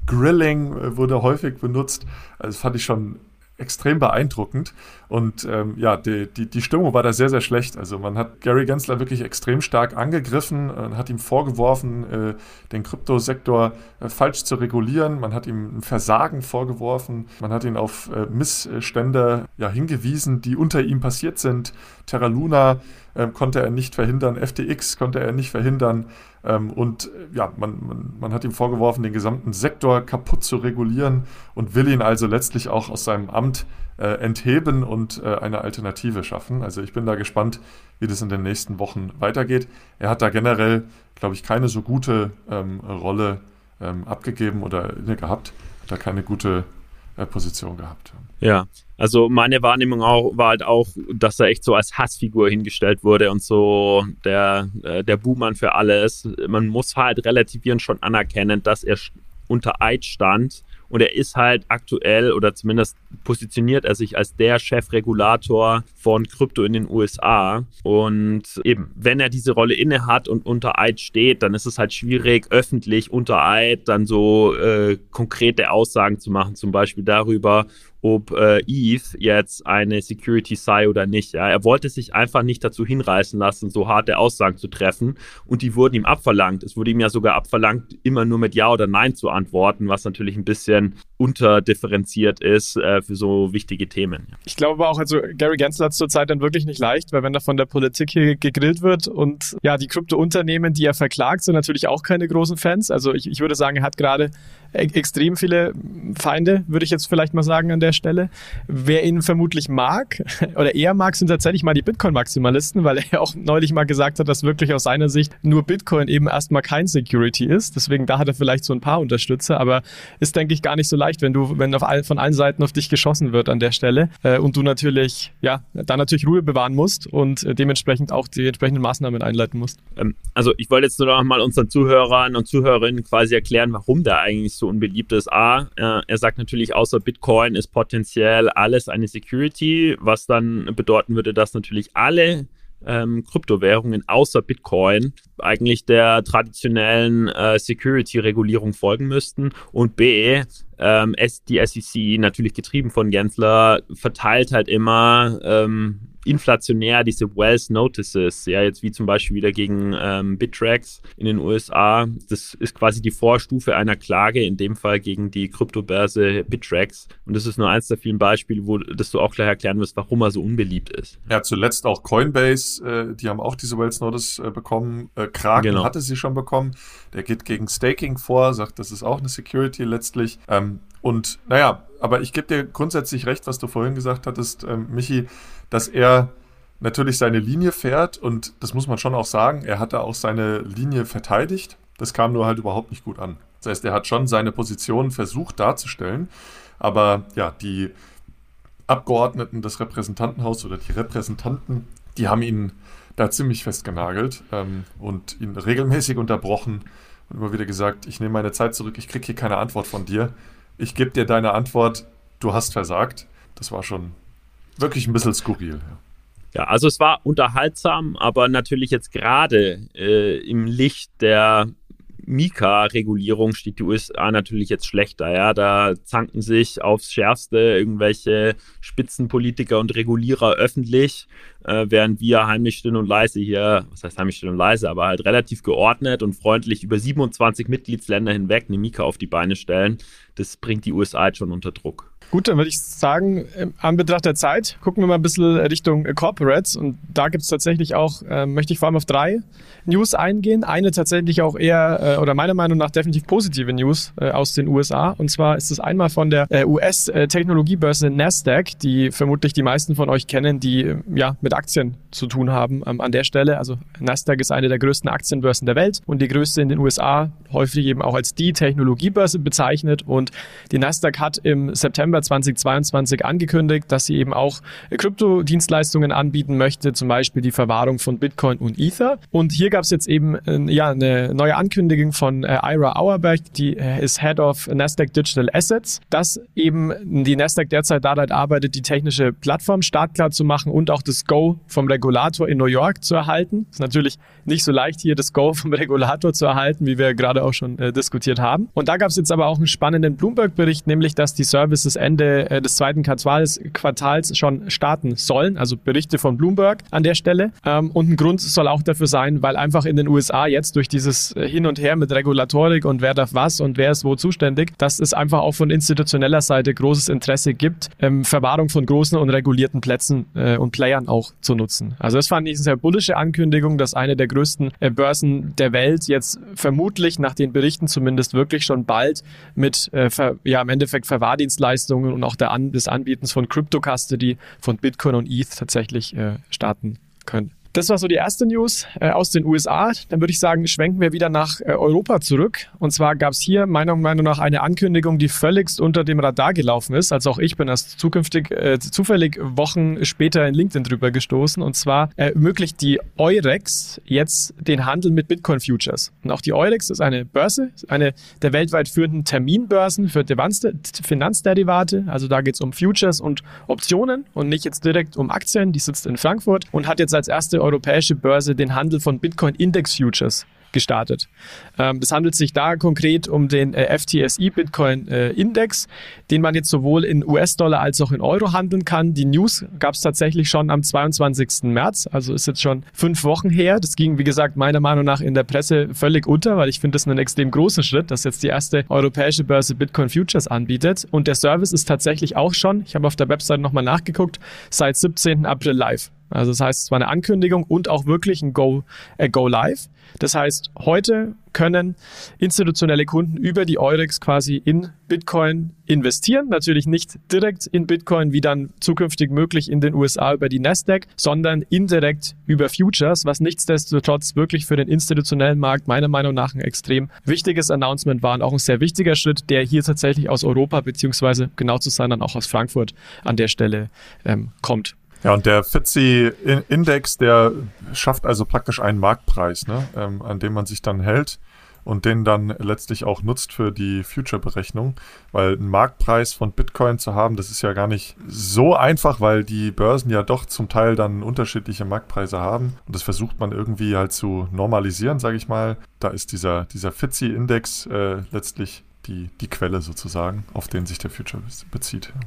Grilling äh, wurde häufig benutzt. Also fand ich schon extrem beeindruckend. Und ähm, ja, die, die, die Stimmung war da sehr, sehr schlecht. Also man hat Gary Gensler wirklich extrem stark angegriffen, äh, hat ihm vorgeworfen, äh, den Kryptosektor äh, falsch zu regulieren. Man hat ihm ein Versagen vorgeworfen. Man hat ihn auf äh, Missstände ja, hingewiesen, die unter ihm passiert sind. Terra Luna äh, konnte er nicht verhindern, FTX konnte er nicht verhindern. Ähm, und äh, ja, man, man, man hat ihm vorgeworfen, den gesamten Sektor kaputt zu regulieren und will ihn also letztlich auch aus seinem Amt äh, entheben und äh, eine Alternative schaffen. Also ich bin da gespannt, wie das in den nächsten Wochen weitergeht. Er hat da generell, glaube ich, keine so gute ähm, Rolle ähm, abgegeben oder inne gehabt, hat da keine gute Position gehabt. Ja, also meine Wahrnehmung auch, war halt auch, dass er echt so als Hassfigur hingestellt wurde und so der, äh, der Buhmann für alles. Man muss halt relativieren schon anerkennen, dass er unter Eid stand und er ist halt aktuell oder zumindest positioniert er sich als der Chefregulator von Krypto in den USA. Und eben, wenn er diese Rolle inne hat und unter Eid steht, dann ist es halt schwierig, öffentlich unter Eid dann so äh, konkrete Aussagen zu machen, zum Beispiel darüber, ob äh, ETH jetzt eine Security sei oder nicht. Ja. Er wollte sich einfach nicht dazu hinreißen lassen, so harte Aussagen zu treffen und die wurden ihm abverlangt. Es wurde ihm ja sogar abverlangt, immer nur mit Ja oder Nein zu antworten, was natürlich ein bisschen unterdifferenziert ist äh, für so wichtige Themen. Ich glaube aber auch, also Gary Gensler hat es zurzeit dann wirklich nicht leicht, weil wenn er von der Politik hier gegrillt wird und ja, die Kryptounternehmen, die er verklagt, sind natürlich auch keine großen Fans. Also ich, ich würde sagen, er hat gerade e extrem viele Feinde, würde ich jetzt vielleicht mal sagen an der Stelle. Wer ihn vermutlich mag oder eher mag, sind tatsächlich mal die Bitcoin-Maximalisten, weil er auch neulich mal gesagt hat, dass wirklich aus seiner Sicht nur Bitcoin eben erstmal kein Security ist. Deswegen da hat er vielleicht so ein paar Unterstützer, aber ist, denke ich, gar nicht so leicht, wenn du, wenn auf all, von allen Seiten auf dich geschossen wird an der Stelle äh, und du natürlich, ja, da natürlich Ruhe bewahren musst und äh, dementsprechend auch die entsprechenden Maßnahmen einleiten musst. Ähm, also ich wollte jetzt nur noch mal unseren Zuhörern und Zuhörerinnen quasi erklären, warum der eigentlich so unbeliebt ist. A, äh, er sagt natürlich, außer Bitcoin ist potenziell alles eine Security, was dann bedeuten würde, dass natürlich alle ähm, Kryptowährungen außer Bitcoin eigentlich der traditionellen äh, Security-Regulierung folgen müssten. Und B, ähm, die SEC, natürlich getrieben von Gensler, verteilt halt immer ähm, inflationär diese Wells Notices, ja, jetzt wie zum Beispiel wieder gegen ähm, Bittrex in den USA. Das ist quasi die Vorstufe einer Klage, in dem Fall gegen die Kryptobörse Bittrex. Und das ist nur eins der vielen Beispiele, wo das du auch gleich erklären wirst, warum er so unbeliebt ist. Ja, zuletzt auch Coinbase, äh, die haben auch diese Wells Notice äh, bekommen. Äh, Kraken genau. hatte sie schon bekommen. Der geht gegen Staking vor, sagt, das ist auch eine Security letztlich. Ähm, und naja, aber ich gebe dir grundsätzlich recht, was du vorhin gesagt hattest, ähm, Michi dass er natürlich seine Linie fährt und das muss man schon auch sagen, er hat da auch seine Linie verteidigt. Das kam nur halt überhaupt nicht gut an. Das heißt, er hat schon seine Position versucht darzustellen, aber ja, die Abgeordneten des Repräsentantenhauses oder die Repräsentanten, die haben ihn da ziemlich festgenagelt ähm, und ihn regelmäßig unterbrochen und immer wieder gesagt, ich nehme meine Zeit zurück, ich kriege hier keine Antwort von dir. Ich gebe dir deine Antwort, du hast versagt. Das war schon wirklich ein bisschen skurril. Ja. Ja, also es war unterhaltsam, aber natürlich jetzt gerade äh, im Licht der Mika-Regulierung steht die USA natürlich jetzt schlechter. Ja, da zanken sich aufs Schärfste irgendwelche Spitzenpolitiker und Regulierer öffentlich, äh, während wir heimlich still und leise hier, was heißt heimlich still und leise, aber halt relativ geordnet und freundlich über 27 Mitgliedsländer hinweg eine Mika auf die Beine stellen. Das bringt die USA jetzt schon unter Druck. Gut, dann würde ich sagen, an Betracht der Zeit gucken wir mal ein bisschen Richtung Corporates und da gibt es tatsächlich auch, äh, möchte ich vor allem auf drei News eingehen. Eine tatsächlich auch eher äh, oder meiner Meinung nach definitiv positive News äh, aus den USA und zwar ist es einmal von der äh, US-Technologiebörse Nasdaq, die vermutlich die meisten von euch kennen, die äh, ja mit Aktien zu tun haben ähm, an der Stelle. Also Nasdaq ist eine der größten Aktienbörsen der Welt und die größte in den USA, häufig eben auch als die Technologiebörse bezeichnet und die Nasdaq hat im September 2022 angekündigt, dass sie eben auch Kryptodienstleistungen anbieten möchte, zum Beispiel die Verwahrung von Bitcoin und Ether. Und hier gab es jetzt eben äh, ja, eine neue Ankündigung von äh, Ira Auerbach, die äh, ist Head of Nasdaq Digital Assets, dass eben die Nasdaq derzeit daran arbeitet, die technische Plattform startklar zu machen und auch das Go vom Regulator in New York zu erhalten. Ist natürlich nicht so leicht, hier das Go vom Regulator zu erhalten, wie wir gerade auch schon äh, diskutiert haben. Und da gab es jetzt aber auch einen spannenden Bloomberg-Bericht, nämlich dass die Services Ende äh, des zweiten Quartals, Quartals schon starten sollen, also Berichte von Bloomberg an der Stelle. Ähm, und ein Grund soll auch dafür sein, weil einfach in den USA jetzt durch dieses äh, Hin und Her mit Regulatorik und wer darf was und wer ist wo zuständig, dass es einfach auch von institutioneller Seite großes Interesse gibt, ähm, Verwahrung von großen und regulierten Plätzen äh, und Playern auch zu nutzen. Also das fand ich eine sehr bullische Ankündigung, dass eine der größten Börsen der Welt jetzt vermutlich nach den Berichten zumindest wirklich schon bald mit ja im Endeffekt Verwahrdienstleistungen Lösungen und auch der An des Anbietens von Crypto Custody von Bitcoin und ETH tatsächlich äh, starten können. Das war so die erste News äh, aus den USA. Dann würde ich sagen, schwenken wir wieder nach äh, Europa zurück. Und zwar gab es hier meiner Meinung nach eine Ankündigung, die völligst unter dem Radar gelaufen ist. Also auch ich bin erst zukünftig äh, zufällig Wochen später in LinkedIn drüber gestoßen. Und zwar ermöglicht die Eurex jetzt den Handel mit Bitcoin Futures. Und auch die Eurex ist eine Börse, eine der weltweit führenden Terminbörsen für Finanzderivate. Also da geht es um Futures und Optionen und nicht jetzt direkt um Aktien. Die sitzt in Frankfurt und hat jetzt als erste europäische Börse den Handel von Bitcoin Index Futures gestartet. Ähm, es handelt sich da konkret um den äh, FTSE Bitcoin äh, Index, den man jetzt sowohl in US-Dollar als auch in Euro handeln kann. Die News gab es tatsächlich schon am 22. März, also ist jetzt schon fünf Wochen her. Das ging, wie gesagt, meiner Meinung nach in der Presse völlig unter, weil ich finde das einen extrem großen Schritt, dass jetzt die erste europäische Börse Bitcoin Futures anbietet. Und der Service ist tatsächlich auch schon, ich habe auf der Website nochmal nachgeguckt, seit 17. April live. Also das heißt, es war eine Ankündigung und auch wirklich ein Go, äh, Go Live. Das heißt, heute können institutionelle Kunden über die Eurex quasi in Bitcoin investieren. Natürlich nicht direkt in Bitcoin, wie dann zukünftig möglich in den USA über die Nasdaq, sondern indirekt über Futures, was nichtsdestotrotz wirklich für den institutionellen Markt meiner Meinung nach ein extrem wichtiges Announcement war und auch ein sehr wichtiger Schritt, der hier tatsächlich aus Europa beziehungsweise genau zu sein dann auch aus Frankfurt an der Stelle ähm, kommt. Ja, und der FTSE-Index, der schafft also praktisch einen Marktpreis, ne, ähm, an dem man sich dann hält und den dann letztlich auch nutzt für die Future-Berechnung, weil einen Marktpreis von Bitcoin zu haben, das ist ja gar nicht so einfach, weil die Börsen ja doch zum Teil dann unterschiedliche Marktpreise haben und das versucht man irgendwie halt zu normalisieren, sage ich mal. Da ist dieser, dieser FTSE-Index äh, letztlich die, die Quelle sozusagen, auf den sich der Future bezieht. Ja,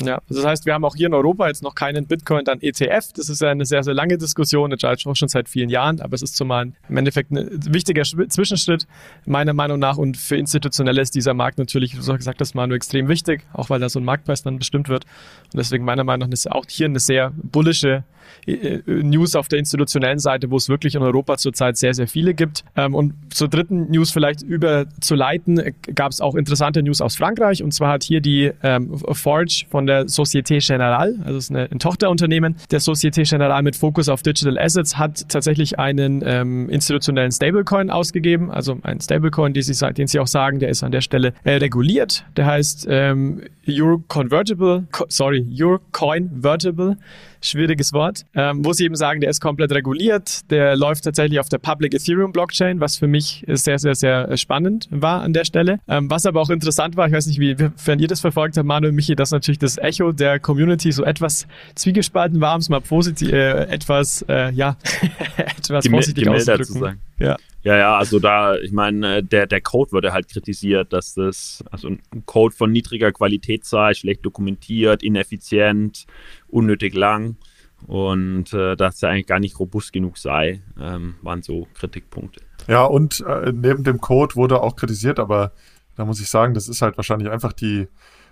das heißt, wir haben auch hier in Europa jetzt noch keinen Bitcoin dann ETF. Das ist ja eine sehr, sehr lange Diskussion, jetzt auch schon seit vielen Jahren, aber es ist zumal im Endeffekt ein wichtiger Zwischenschritt, meiner Meinung nach. Und für Institutionelle ist dieser Markt natürlich, du gesagt hast, mal nur extrem wichtig, auch weil da so ein Marktpreis dann bestimmt wird. Und deswegen meiner Meinung nach ist auch hier eine sehr bullische News auf der institutionellen Seite, wo es wirklich in Europa zurzeit sehr, sehr viele gibt. Ähm, und zur dritten News vielleicht überzuleiten, äh, gab es auch interessante News aus Frankreich. Und zwar hat hier die ähm, Forge von der Société Générale, also ist ein Tochterunternehmen der Société Générale mit Fokus auf Digital Assets, hat tatsächlich einen ähm, institutionellen Stablecoin ausgegeben, also ein Stablecoin, den sie, den sie auch sagen, der ist an der Stelle äh, reguliert. Der heißt ähm, Euro Convertible, sorry, Euro Coin Vertible schwieriges Wort, ähm, wo sie eben sagen, der ist komplett reguliert, der läuft tatsächlich auf der Public Ethereum Blockchain, was für mich sehr, sehr, sehr spannend war an der Stelle. Ähm, was aber auch interessant war, ich weiß nicht, wie, wenn ihr das verfolgt habt, Manuel und Michi, dass natürlich das Echo der Community so etwas zwiegespalten war, um es mal positiv, äh, etwas, äh, ja, etwas Gemä vorsichtig auszudrücken. Ja. Ja, ja, also da, ich meine, äh, der, der Code wurde halt kritisiert, dass das also ein Code von niedriger Qualität sei, schlecht dokumentiert, ineffizient, unnötig lang und äh, dass er eigentlich gar nicht robust genug sei, ähm, waren so Kritikpunkte. Ja, und äh, neben dem Code wurde auch kritisiert, aber da muss ich sagen, das ist halt wahrscheinlich einfach die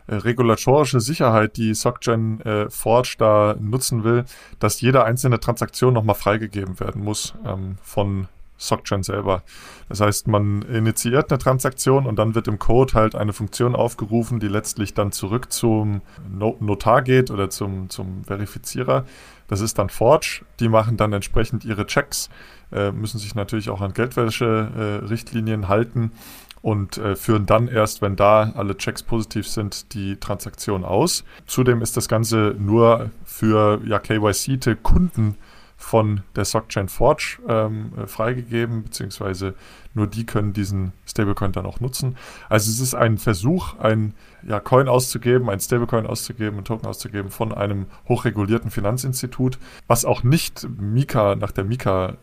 äh, regulatorische Sicherheit, die SocGen äh, Forge da nutzen will, dass jede einzelne Transaktion nochmal freigegeben werden muss ähm, von SocGen selber. Das heißt, man initiiert eine Transaktion und dann wird im Code halt eine Funktion aufgerufen, die letztlich dann zurück zum Notar geht oder zum, zum Verifizierer. Das ist dann Forge. Die machen dann entsprechend ihre Checks, äh, müssen sich natürlich auch an Geldwäsche-Richtlinien äh, halten und äh, führen dann erst, wenn da alle Checks positiv sind, die Transaktion aus. Zudem ist das Ganze nur für ja, KYC-Kunden von der SockChain Forge ähm, äh, freigegeben, beziehungsweise nur die können diesen Stablecoin dann auch nutzen. Also es ist ein Versuch, ein ja, Coin auszugeben, ein Stablecoin auszugeben, ein Token auszugeben von einem hochregulierten Finanzinstitut, was auch nicht Mika nach der Mika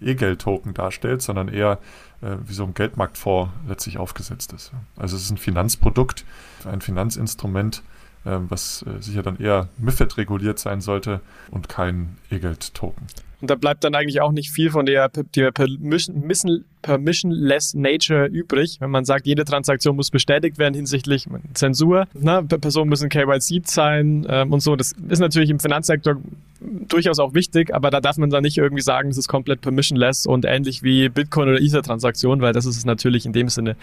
äh, E-Geld-Token darstellt, sondern eher äh, wie so ein Geldmarktfonds letztlich aufgesetzt ist. Also es ist ein Finanzprodukt, ein Finanzinstrument, was äh, sicher dann eher MIFID reguliert sein sollte und kein E-Geld-Token. Und da bleibt dann eigentlich auch nicht viel von der, der Permission, permissionless Nature übrig, wenn man sagt, jede Transaktion muss bestätigt werden hinsichtlich Zensur. Ne? Personen müssen KYC sein ähm, und so. Das ist natürlich im Finanzsektor durchaus auch wichtig, aber da darf man dann nicht irgendwie sagen, es ist komplett permissionless und ähnlich wie Bitcoin oder Ether-Transaktionen, weil das ist es natürlich in dem Sinne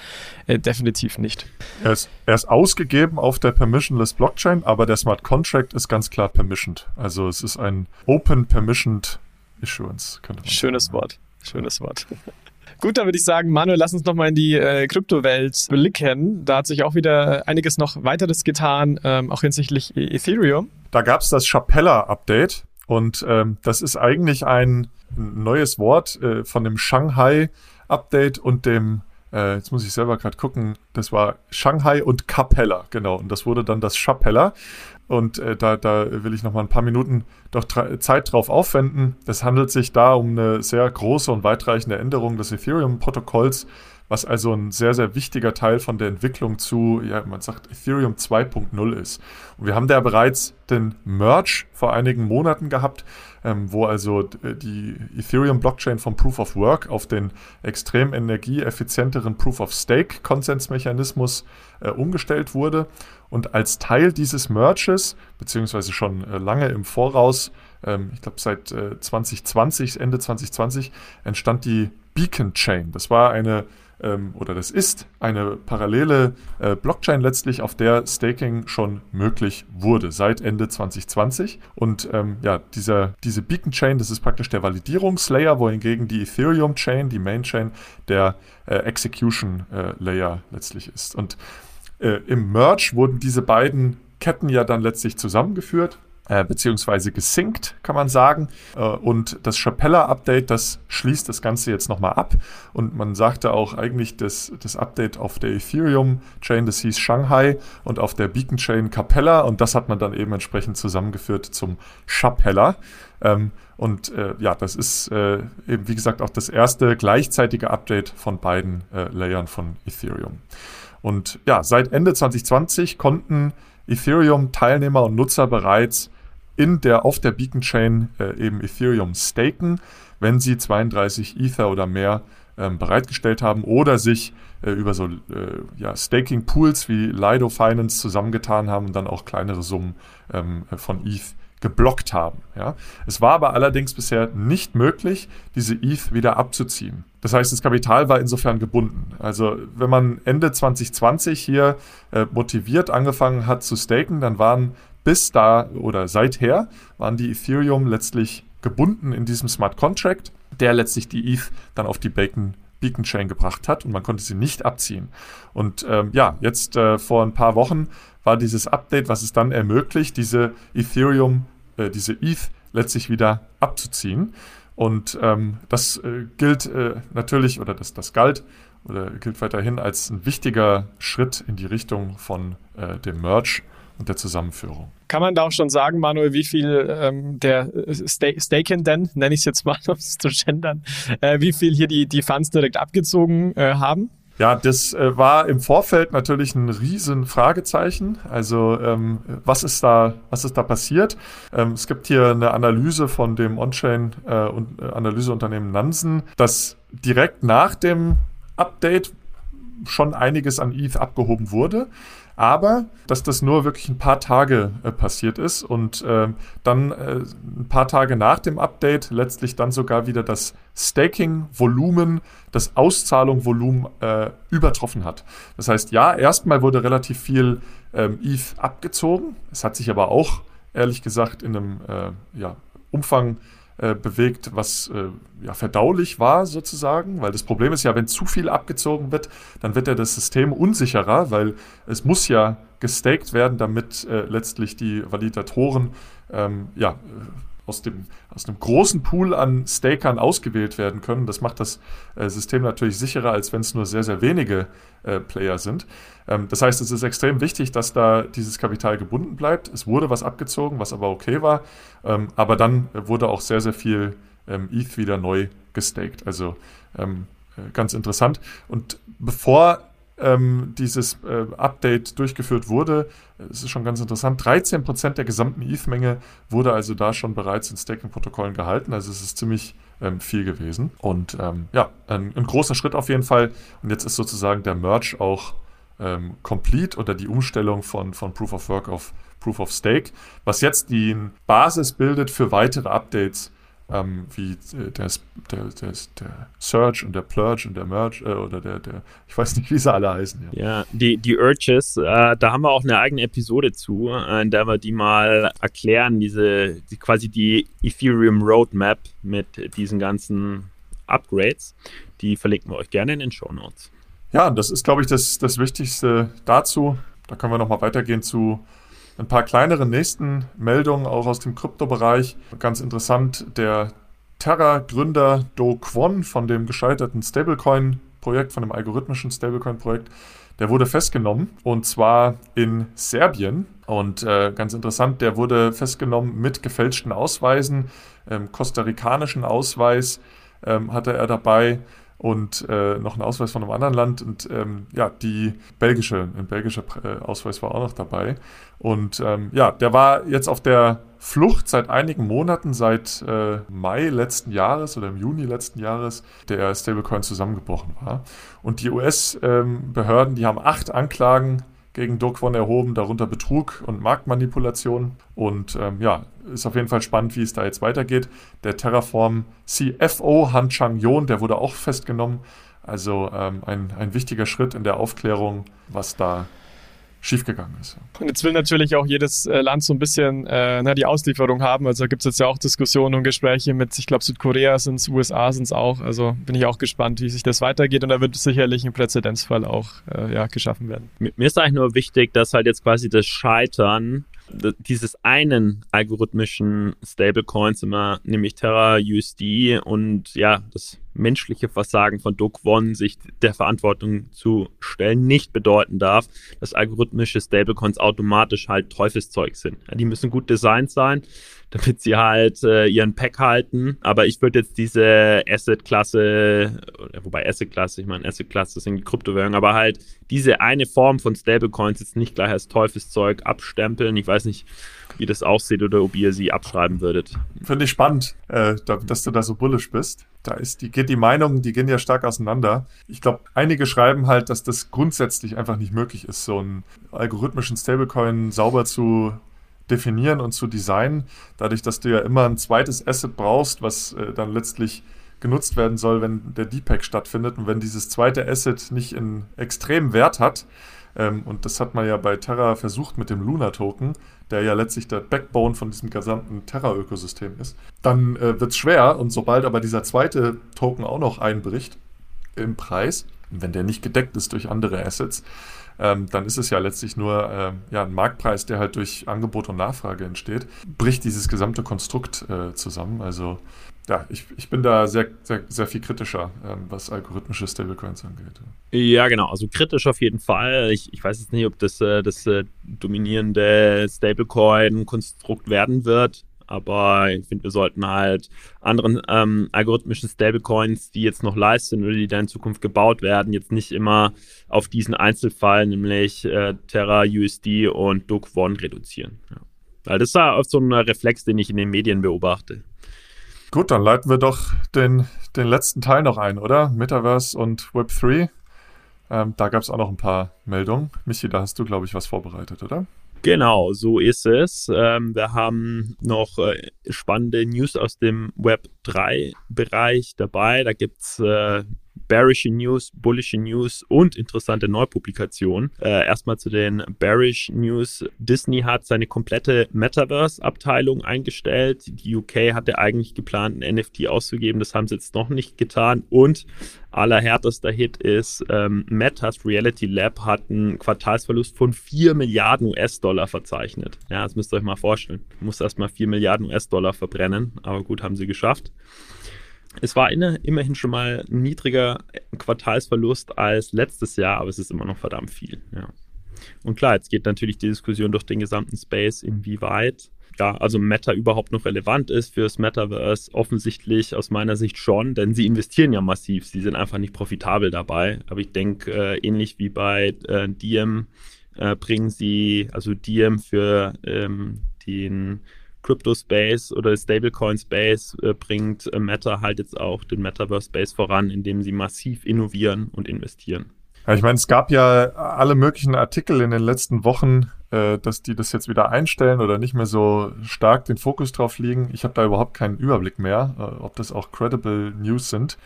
äh, definitiv nicht. Er ist, er ist ausgegeben auf der permissionless Blockchain, aber der Smart Contract ist ganz klar permissioned. Also es ist ein Open Permissioned Issuance, könnte man Schönes sagen. Wort. Schönes Wort. Gut, dann würde ich sagen, Manuel, lass uns nochmal in die äh, Kryptowelt blicken. Da hat sich auch wieder einiges noch weiteres getan, ähm, auch hinsichtlich e-, Ethereum. Da gab es das Chapella-Update und ähm, das ist eigentlich ein neues Wort äh, von dem Shanghai-Update und dem, äh, jetzt muss ich selber gerade gucken, das war Shanghai und Capella, genau. Und das wurde dann das Chapella. Und äh, da, da will ich noch mal ein paar Minuten doch Zeit drauf aufwenden. Es handelt sich da um eine sehr große und weitreichende Änderung des Ethereum-Protokolls, was also ein sehr, sehr wichtiger Teil von der Entwicklung zu, ja, man sagt Ethereum 2.0 ist. Und wir haben da bereits den Merge vor einigen Monaten gehabt, ähm, wo also die Ethereum-Blockchain vom Proof of Work auf den extrem energieeffizienteren Proof of Stake-Konsensmechanismus äh, umgestellt wurde. Und als Teil dieses Merges, beziehungsweise schon äh, lange im Voraus, ähm, ich glaube seit äh, 2020, Ende 2020, entstand die Beacon Chain. Das war eine ähm, oder das ist eine parallele äh, Blockchain letztlich, auf der Staking schon möglich wurde seit Ende 2020. Und ähm, ja, dieser, diese Beacon Chain, das ist praktisch der Validierungslayer, wohingegen die Ethereum Chain, die Main Chain, der äh, Execution äh, Layer letztlich ist. Und äh, im Merge wurden diese beiden Ketten ja dann letztlich zusammengeführt äh, beziehungsweise gesynkt, kann man sagen. Äh, und das Chapella-Update, das schließt das Ganze jetzt nochmal ab. Und man sagte auch eigentlich, das, das Update auf der Ethereum-Chain, das hieß Shanghai und auf der Beacon-Chain Capella. Und das hat man dann eben entsprechend zusammengeführt zum Chapella. Ähm, und äh, ja, das ist eben, wie gesagt, auch das erste gleichzeitige Update von beiden Layern von Ethereum. Und ja, seit Ende 2020 konnten Ethereum-Teilnehmer und Nutzer bereits in der, auf der Beacon Chain äh, eben Ethereum staken, wenn sie 32 Ether oder mehr ähm, bereitgestellt haben oder sich äh, über so äh, ja, Staking-Pools wie Lido Finance zusammengetan haben und dann auch kleinere Summen ähm, von ETH geblockt haben. Ja. Es war aber allerdings bisher nicht möglich, diese ETH wieder abzuziehen. Das heißt, das Kapital war insofern gebunden. Also wenn man Ende 2020 hier äh, motiviert angefangen hat zu staken, dann waren bis da oder seither waren die Ethereum letztlich gebunden in diesem Smart Contract, der letztlich die ETH dann auf die Bacon Beacon Chain gebracht hat und man konnte sie nicht abziehen. Und ähm, ja, jetzt äh, vor ein paar Wochen war dieses Update, was es dann ermöglicht, diese Ethereum, äh, diese ETH letztlich wieder abzuziehen. Und ähm, das äh, gilt äh, natürlich, oder das, das galt oder gilt weiterhin als ein wichtiger Schritt in die Richtung von äh, dem Merge und der Zusammenführung. Kann man da auch schon sagen, Manuel, wie viel ähm, der Staken denn, nenne ich es jetzt mal, um es zu gendern, äh, wie viel hier die, die Funds direkt abgezogen äh, haben? Ja, das äh, war im Vorfeld natürlich ein riesen Fragezeichen. Also ähm, was ist da, was ist da passiert? Ähm, es gibt hier eine Analyse von dem On-Chain äh, und, äh, Analyseunternehmen Nansen, dass direkt nach dem Update schon einiges an ETH abgehoben wurde aber dass das nur wirklich ein paar Tage äh, passiert ist und äh, dann äh, ein paar Tage nach dem Update letztlich dann sogar wieder das Staking-Volumen, das Auszahlung-Volumen äh, übertroffen hat. Das heißt, ja, erstmal wurde relativ viel ähm, ETH abgezogen. Es hat sich aber auch, ehrlich gesagt, in einem äh, ja, Umfang äh, bewegt, was äh, ja, verdaulich war sozusagen, weil das Problem ist ja, wenn zu viel abgezogen wird, dann wird ja das System unsicherer, weil es muss ja gestaked werden, damit äh, letztlich die Validatoren ähm, ja, aus dem, aus einem großen Pool an Stakern ausgewählt werden können. Das macht das äh, System natürlich sicherer, als wenn es nur sehr, sehr wenige äh, Player sind. Ähm, das heißt, es ist extrem wichtig, dass da dieses Kapital gebunden bleibt. Es wurde was abgezogen, was aber okay war. Ähm, aber dann wurde auch sehr, sehr viel ähm, ETH wieder neu gestaked. Also ähm, äh, ganz interessant. Und bevor ähm, dieses äh, Update durchgeführt wurde. Es ist schon ganz interessant. 13% der gesamten ETH-Menge wurde also da schon bereits in Staking-Protokollen gehalten. Also es ist ziemlich ähm, viel gewesen. Und ähm, ja, ein, ein, großer Schritt auf jeden Fall. Und jetzt ist sozusagen der Merge auch ähm, complete oder die Umstellung von, von Proof of Work auf Proof of Stake, was jetzt die Basis bildet für weitere Updates ähm, wie äh, der, der, der, der Surge und der Plurge und der Merge äh, oder der, der, ich weiß nicht, wie sie alle heißen. Ja, ja die, die Urges, äh, da haben wir auch eine eigene Episode zu, äh, in der wir die mal erklären, diese, die, quasi die Ethereum Roadmap mit diesen ganzen Upgrades. Die verlinken wir euch gerne in den Show Notes. Ja, das ist, glaube ich, das, das Wichtigste dazu. Da können wir nochmal weitergehen zu ein paar kleinere nächsten Meldungen auch aus dem Kryptobereich. Ganz interessant, der Terra-Gründer Do Kwon von dem gescheiterten Stablecoin-Projekt, von dem algorithmischen Stablecoin-Projekt, der wurde festgenommen und zwar in Serbien. Und äh, ganz interessant, der wurde festgenommen mit gefälschten Ausweisen, ähm, kostarikanischen Ausweis ähm, hatte er dabei und äh, noch einen Ausweis von einem anderen Land und ähm, ja, die belgische, ein belgischer äh, Ausweis war auch noch dabei. Und ähm, ja, der war jetzt auf der Flucht seit einigen Monaten, seit äh, Mai letzten Jahres oder im Juni letzten Jahres, der Stablecoin zusammengebrochen war. Und die US-Behörden, ähm, die haben acht Anklagen gegen Dokwon erhoben, darunter Betrug und Marktmanipulation. Und ähm, ja, ist auf jeden Fall spannend, wie es da jetzt weitergeht. Der Terraform CFO Han Chang-yon, der wurde auch festgenommen. Also ähm, ein, ein wichtiger Schritt in der Aufklärung, was da schiefgegangen ist. Und jetzt will natürlich auch jedes äh, Land so ein bisschen äh, na, die Auslieferung haben. Also gibt es jetzt ja auch Diskussionen und Gespräche mit, ich glaube, Südkorea sind es, USA sind es auch. Also bin ich auch gespannt, wie sich das weitergeht. Und da wird sicherlich ein Präzedenzfall auch äh, ja, geschaffen werden. Mir ist eigentlich nur wichtig, dass halt jetzt quasi das Scheitern dieses einen algorithmischen Stablecoins immer, nämlich Terra USD und ja, das menschliche Versagen von Doug Won, sich der Verantwortung zu stellen, nicht bedeuten darf, dass algorithmische Stablecoins automatisch halt Teufelszeug sind. Die müssen gut designt sein damit sie halt äh, ihren Pack halten. Aber ich würde jetzt diese Asset-Klasse, wobei Asset-Klasse, ich meine Asset-Klasse sind die Kryptowährungen, aber halt diese eine Form von Stablecoins jetzt nicht gleich als Teufelszeug abstempeln. Ich weiß nicht, wie das aussieht oder ob ihr sie abschreiben würdet. Finde ich spannend, äh, dass du da so bullisch bist. Da ist die, geht die Meinung, die gehen ja stark auseinander. Ich glaube, einige schreiben halt, dass das grundsätzlich einfach nicht möglich ist, so einen algorithmischen Stablecoin sauber zu definieren und zu designen, dadurch, dass du ja immer ein zweites Asset brauchst, was äh, dann letztlich genutzt werden soll, wenn der Deepak stattfindet und wenn dieses zweite Asset nicht einen extremen Wert hat, ähm, und das hat man ja bei Terra versucht mit dem Luna-Token, der ja letztlich der Backbone von diesem gesamten Terra-Ökosystem ist, dann äh, wird es schwer und sobald aber dieser zweite Token auch noch einbricht im Preis, wenn der nicht gedeckt ist durch andere Assets, ähm, dann ist es ja letztlich nur äh, ja, ein Marktpreis, der halt durch Angebot und Nachfrage entsteht, bricht dieses gesamte Konstrukt äh, zusammen. Also ja, ich, ich bin da sehr, sehr, sehr viel kritischer, ähm, was algorithmische Stablecoins angeht. Ja, genau, also kritisch auf jeden Fall. Ich, ich weiß jetzt nicht, ob das äh, das äh, dominierende Stablecoin-Konstrukt werden wird. Aber ich finde, wir sollten halt anderen ähm, algorithmischen Stablecoins, die jetzt noch live sind oder die da in Zukunft gebaut werden, jetzt nicht immer auf diesen Einzelfall, nämlich äh, Terra, USD und Duke One reduzieren. Ja. Weil das ist ja so ein Reflex, den ich in den Medien beobachte. Gut, dann leiten wir doch den, den letzten Teil noch ein, oder? Metaverse und Web3. Ähm, da gab es auch noch ein paar Meldungen. Michi, da hast du, glaube ich, was vorbereitet, oder? Genau, so ist es. Ähm, wir haben noch äh, spannende News aus dem Web 3-Bereich dabei. Da gibt es äh, bearische News, bullische News und interessante Neupublikationen. Äh, erstmal zu den bearish News. Disney hat seine komplette Metaverse-Abteilung eingestellt. Die UK hatte eigentlich geplant, ein NFT auszugeben. Das haben sie jetzt noch nicht getan. Und allerhärtester Hit ist, ähm, Metas Reality Lab hat einen Quartalsverlust von 4 Milliarden US-Dollar verzeichnet. Ja, das müsst ihr euch mal vorstellen. Muss erstmal 4 Milliarden US-Dollar verbrennen, aber gut, haben sie geschafft. Es war inne, immerhin schon mal ein niedriger Quartalsverlust als letztes Jahr, aber es ist immer noch verdammt viel. Ja. Und klar, jetzt geht natürlich die Diskussion durch den gesamten Space, inwieweit ja, also Meta überhaupt noch relevant ist fürs Metaverse. Offensichtlich aus meiner Sicht schon, denn sie investieren ja massiv. Sie sind einfach nicht profitabel dabei. Aber ich denke, äh, ähnlich wie bei äh, Diem äh, bringen sie, also Diem für ähm, den Crypto Space oder Stablecoin Space äh, bringt äh, Meta halt jetzt auch den Metaverse Space voran, indem sie massiv innovieren und investieren. Ja, ich meine, es gab ja alle möglichen Artikel in den letzten Wochen, äh, dass die das jetzt wieder einstellen oder nicht mehr so stark den Fokus drauf liegen. Ich habe da überhaupt keinen Überblick mehr, äh, ob das auch credible News sind.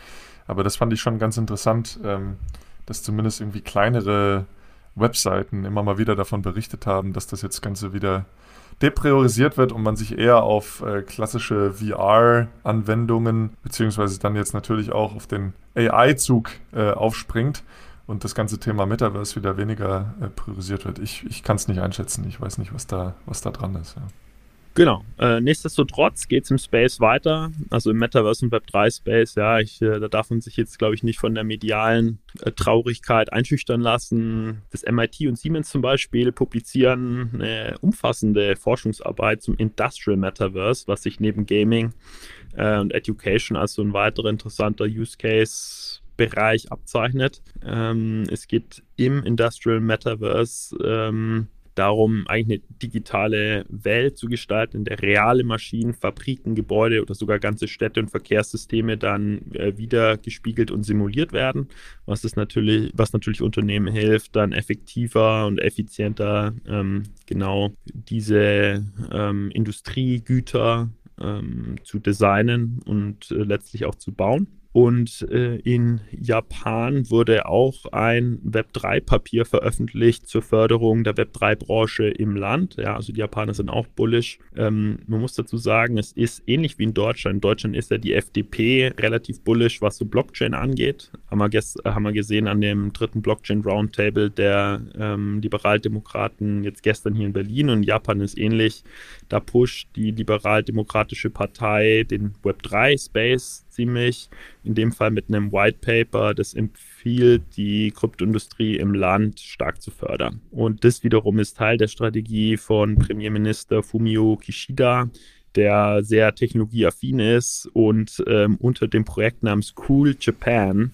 Aber das fand ich schon ganz interessant, ähm, dass zumindest irgendwie kleinere Webseiten immer mal wieder davon berichtet haben, dass das jetzt Ganze wieder depriorisiert wird und man sich eher auf äh, klassische VR-Anwendungen, beziehungsweise dann jetzt natürlich auch auf den AI-Zug äh, aufspringt und das ganze Thema Metaverse wieder weniger äh, priorisiert wird. Ich, ich kann es nicht einschätzen. Ich weiß nicht, was da, was da dran ist. Ja. Genau. Äh, nichtsdestotrotz geht es im Space weiter, also im Metaverse und Web3 Space. Ja, ich, äh, da darf man sich jetzt, glaube ich, nicht von der medialen äh, Traurigkeit einschüchtern lassen. Das MIT und Siemens zum Beispiel publizieren eine umfassende Forschungsarbeit zum Industrial Metaverse, was sich neben Gaming äh, und Education als so ein weiterer interessanter Use Case Bereich abzeichnet. Ähm, es geht im Industrial Metaverse ähm, darum, eigentlich eine digitale Welt zu gestalten, in der reale Maschinen, Fabriken, Gebäude oder sogar ganze Städte und Verkehrssysteme dann äh, wieder gespiegelt und simuliert werden, was es natürlich, was natürlich Unternehmen hilft, dann effektiver und effizienter ähm, genau diese ähm, Industriegüter ähm, zu designen und äh, letztlich auch zu bauen. Und äh, in Japan wurde auch ein Web3-Papier veröffentlicht zur Förderung der Web3-Branche im Land. Ja, also die Japaner sind auch bullish. Ähm, man muss dazu sagen, es ist ähnlich wie in Deutschland. In Deutschland ist ja die FDP relativ bullish, was so Blockchain angeht. Haben wir, haben wir gesehen an dem dritten Blockchain-Roundtable der ähm, Liberaldemokraten jetzt gestern hier in Berlin. Und Japan ist ähnlich. Da pusht die Liberaldemokratische Partei den Web3-Space ziemlich, in dem Fall mit einem White Paper, das empfiehlt, die Kryptoindustrie im Land stark zu fördern. Und das wiederum ist Teil der Strategie von Premierminister Fumio Kishida, der sehr technologieaffin ist und ähm, unter dem Projekt namens Cool Japan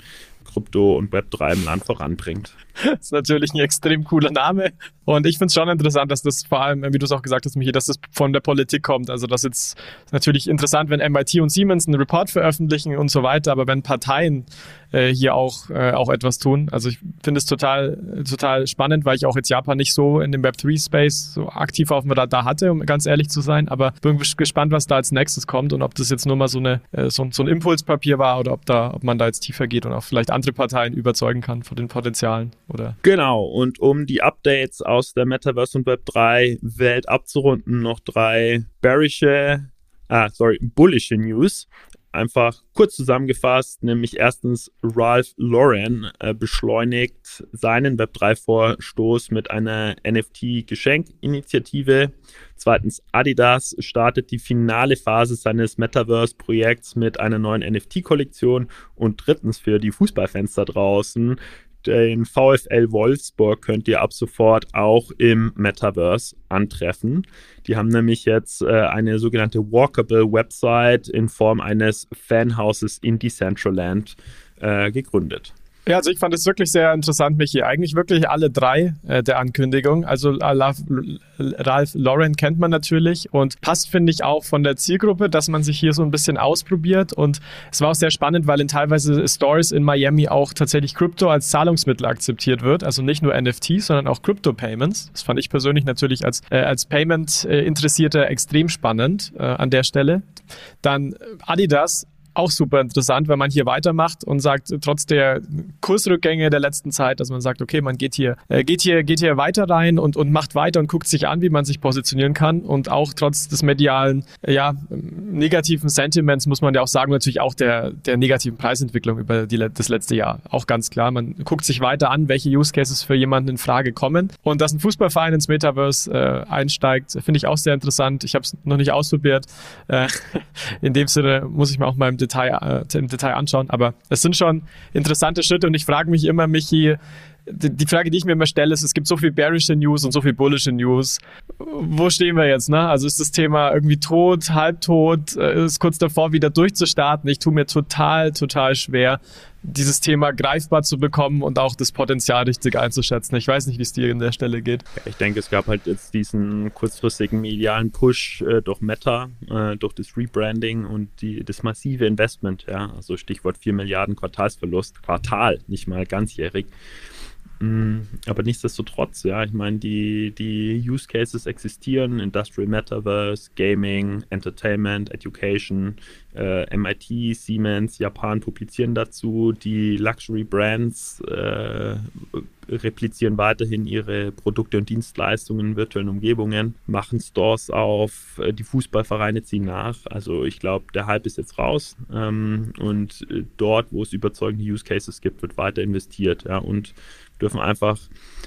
Krypto und Web3 im Land voranbringt. Das ist natürlich ein extrem cooler Name. Und ich finde es schon interessant, dass das vor allem, wie du es auch gesagt hast, Michi, dass das von der Politik kommt. Also das ist natürlich interessant, wenn MIT und Siemens einen Report veröffentlichen und so weiter, aber wenn Parteien äh, hier auch, äh, auch etwas tun. Also ich finde es total, total spannend, weil ich auch jetzt Japan nicht so in dem Web3-Space so aktiv auf dem Radar hatte, um ganz ehrlich zu sein. Aber bin gespannt, was da als nächstes kommt und ob das jetzt nur mal so, eine, äh, so, so ein Impulspapier war oder ob, da, ob man da jetzt tiefer geht und auch vielleicht andere Parteien überzeugen kann von den Potenzialen. Oder? Genau, und um die Updates aus der Metaverse und Web3 Welt abzurunden, noch drei bearische, ah, sorry, bullische News. Einfach kurz zusammengefasst, nämlich erstens Ralph Lauren äh, beschleunigt seinen Web3-Vorstoß mit einer NFT-Geschenkinitiative. Zweitens Adidas startet die finale Phase seines Metaverse-Projekts mit einer neuen NFT-Kollektion. Und drittens für die Fußballfans da draußen, den VfL Wolfsburg könnt ihr ab sofort auch im Metaverse antreffen. Die haben nämlich jetzt äh, eine sogenannte Walkable Website in Form eines Fanhauses in Decentraland äh, gegründet. Ja, also ich fand es wirklich sehr interessant, Michi. Eigentlich wirklich alle drei äh, der Ankündigung. Also äh, Ralph Lauren kennt man natürlich und passt, finde ich, auch von der Zielgruppe, dass man sich hier so ein bisschen ausprobiert. Und es war auch sehr spannend, weil in teilweise Stores in Miami auch tatsächlich Krypto als Zahlungsmittel akzeptiert wird. Also nicht nur NFT, sondern auch Crypto-Payments. Das fand ich persönlich natürlich als, äh, als Payment-Interessierter extrem spannend äh, an der Stelle. Dann Adidas auch super interessant, wenn man hier weitermacht und sagt, trotz der Kursrückgänge der letzten Zeit, dass man sagt, okay, man geht hier, äh, geht hier, geht hier weiter rein und, und macht weiter und guckt sich an, wie man sich positionieren kann. Und auch trotz des medialen, äh, ja, negativen Sentiments muss man ja auch sagen, natürlich auch der, der negativen Preisentwicklung über die, das letzte Jahr. Auch ganz klar. Man guckt sich weiter an, welche Use Cases für jemanden in Frage kommen. Und dass ein Fußballverein ins Metaverse äh, einsteigt, finde ich auch sehr interessant. Ich habe es noch nicht ausprobiert. Äh, in dem Sinne muss ich mir auch mal im Detail, äh, im Detail anschauen. Aber es sind schon interessante Schritte und ich frage mich immer, Michi, die Frage, die ich mir immer stelle, ist, es gibt so viel bearische News und so viel bullische News. Wo stehen wir jetzt? Ne? Also ist das Thema irgendwie tot, halbtot, äh, ist kurz davor, wieder durchzustarten. Ich tue mir total, total schwer, dieses Thema greifbar zu bekommen und auch das Potenzial richtig einzuschätzen. Ich weiß nicht, wie es dir an der Stelle geht. Ich denke, es gab halt jetzt diesen kurzfristigen medialen Push äh, durch Meta, äh, durch das Rebranding und die, das massive Investment. Ja, also Stichwort 4 Milliarden Quartalsverlust, Quartal, nicht mal ganzjährig. Mm, aber nichtsdestotrotz, ja, ich meine, die, die Use Cases existieren, Industrial Metaverse, Gaming, Entertainment, Education, äh, MIT, Siemens, Japan publizieren dazu, die Luxury Brands äh, replizieren weiterhin ihre Produkte und Dienstleistungen in virtuellen Umgebungen, machen Stores auf, äh, die Fußballvereine ziehen nach. Also ich glaube, der Hype ist jetzt raus ähm, und äh, dort, wo es überzeugende Use Cases gibt, wird weiter investiert. Ja, und dürfen einfach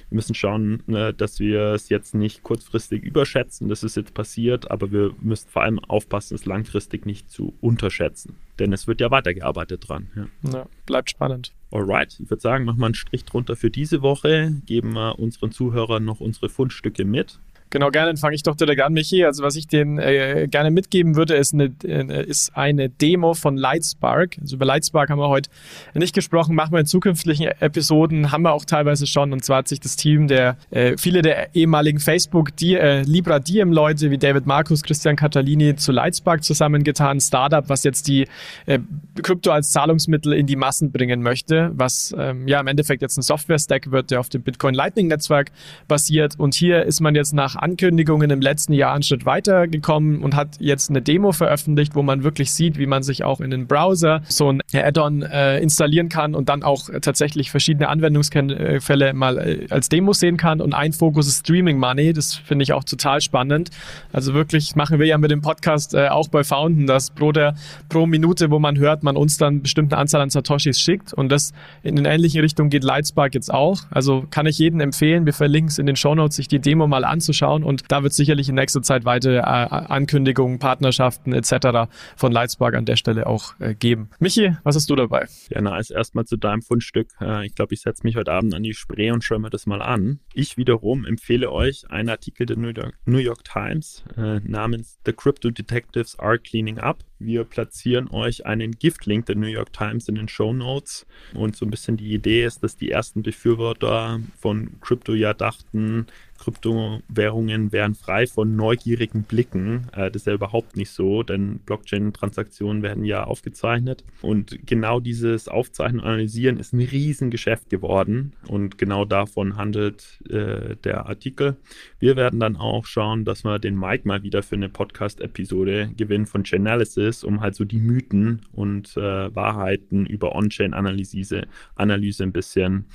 wir müssen schauen, ne, dass wir es jetzt nicht kurzfristig überschätzen, das ist jetzt passiert, aber wir müssen vor allem aufpassen, es langfristig nicht zu unterschätzen. Denn es wird ja weitergearbeitet dran. Ja. ja bleibt spannend. Alright, ich würde sagen, machen wir einen Strich drunter für diese Woche, geben wir unseren Zuhörern noch unsere Fundstücke mit Genau, gerne fange ich doch direkt an, Michi. Also was ich denen äh, gerne mitgeben würde, ist eine, äh, ist eine Demo von Lightspark. Also über Lightspark haben wir heute nicht gesprochen, machen wir in zukünftigen Episoden, haben wir auch teilweise schon. Und zwar hat sich das Team der, äh, viele der ehemaligen Facebook, die, äh, Libra Diem Leute wie David Markus, Christian Catalini zu Lightspark zusammengetan. Startup, was jetzt die äh, Krypto als Zahlungsmittel in die Massen bringen möchte, was ähm, ja im Endeffekt jetzt ein Software-Stack wird, der auf dem Bitcoin Lightning Netzwerk basiert. Und hier ist man jetzt nach Ankündigungen im letzten Jahr einen Schritt weiter gekommen und hat jetzt eine Demo veröffentlicht, wo man wirklich sieht, wie man sich auch in den Browser so ein Add-on äh, installieren kann und dann auch tatsächlich verschiedene Anwendungsfälle mal äh, als Demo sehen kann. Und ein Fokus ist Streaming Money. Das finde ich auch total spannend. Also wirklich machen wir ja mit dem Podcast äh, auch bei Founden, dass pro, der, pro Minute, wo man hört, man uns dann bestimmte Anzahl an Satoshis schickt. Und das in eine ähnliche Richtung geht Lightspark jetzt auch. Also kann ich jedem empfehlen, wir verlinken es in den Show Notes, sich die Demo mal anzuschauen anschauen und da wird sicherlich in nächster Zeit weitere äh, Ankündigungen, Partnerschaften etc. von Lightspark an der Stelle auch äh, geben. Michi, was hast du dabei? Ja, nice. Erstmal zu deinem Fundstück. Äh, ich glaube, ich setze mich heute Abend an die Spree und schaue mir das mal an. Ich wiederum empfehle euch einen Artikel der New York, New York Times namens The Crypto Detectives Are Cleaning Up. Wir platzieren euch einen Giftlink der New York Times in den Show Notes. Und so ein bisschen die Idee ist, dass die ersten Befürworter von Crypto ja dachten, Kryptowährungen wären frei von neugierigen Blicken. Äh, das ist ja überhaupt nicht so, denn Blockchain-Transaktionen werden ja aufgezeichnet. Und genau dieses Aufzeichnen und Analysieren ist ein Riesengeschäft geworden. Und genau davon handelt äh, der Artikel. Wir werden dann auch schauen, dass wir den Mike mal wieder für eine Podcast-Episode gewinnen von Chainalysis, um halt so die Mythen und äh, Wahrheiten über On-Chain-Analyse Analyse ein bisschen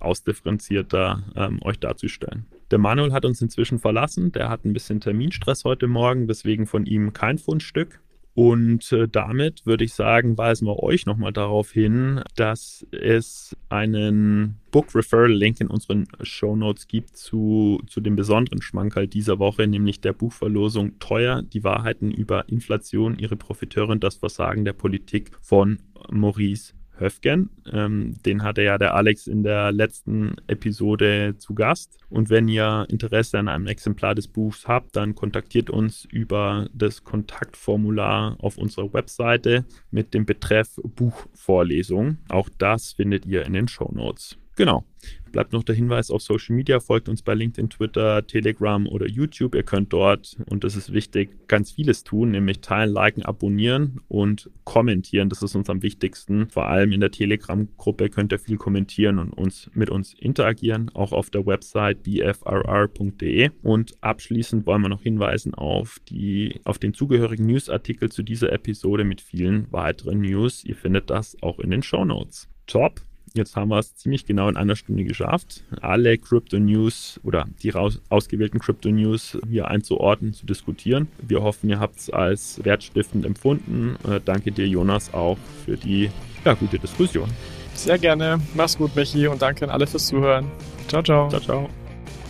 ausdifferenzierter ähm, euch darzustellen. Der Manuel hat uns inzwischen verlassen. Der hat ein bisschen Terminstress heute Morgen, weswegen von ihm kein Fundstück. Und äh, damit würde ich sagen, weisen wir euch nochmal darauf hin, dass es einen Book Referral Link in unseren Show Notes gibt zu, zu dem besonderen Schmankerl dieser Woche, nämlich der Buchverlosung Teuer, die Wahrheiten über Inflation, ihre Profiteure und das Versagen der Politik von Maurice Höfgen. Ähm, den hatte ja der Alex in der letzten Episode zu Gast. Und wenn ihr Interesse an einem Exemplar des Buchs habt, dann kontaktiert uns über das Kontaktformular auf unserer Webseite mit dem Betreff Buchvorlesung. Auch das findet ihr in den Show Notes. Genau. Bleibt noch der Hinweis auf Social Media, folgt uns bei LinkedIn, Twitter, Telegram oder YouTube. Ihr könnt dort, und das ist wichtig, ganz vieles tun, nämlich teilen, liken, abonnieren und kommentieren. Das ist uns am wichtigsten. Vor allem in der Telegram-Gruppe könnt ihr viel kommentieren und uns mit uns interagieren, auch auf der Website bfrr.de. Und abschließend wollen wir noch hinweisen auf, die, auf den zugehörigen Newsartikel zu dieser Episode mit vielen weiteren News. Ihr findet das auch in den Show Notes. Top. Jetzt haben wir es ziemlich genau in einer Stunde geschafft, alle Crypto News oder die raus, ausgewählten Crypto News hier einzuordnen, zu diskutieren. Wir hoffen, ihr habt es als wertstiftend empfunden. Äh, danke dir, Jonas, auch für die ja, gute Diskussion. Sehr gerne. Mach's gut, Michi, und danke an alle fürs Zuhören. Ciao, ciao. Ciao, ciao.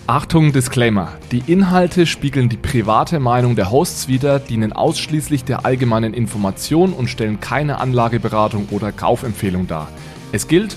Achtung, Disclaimer. Die Inhalte spiegeln die private Meinung der Hosts wider, dienen ausschließlich der allgemeinen Information und stellen keine Anlageberatung oder Kaufempfehlung dar. Es gilt,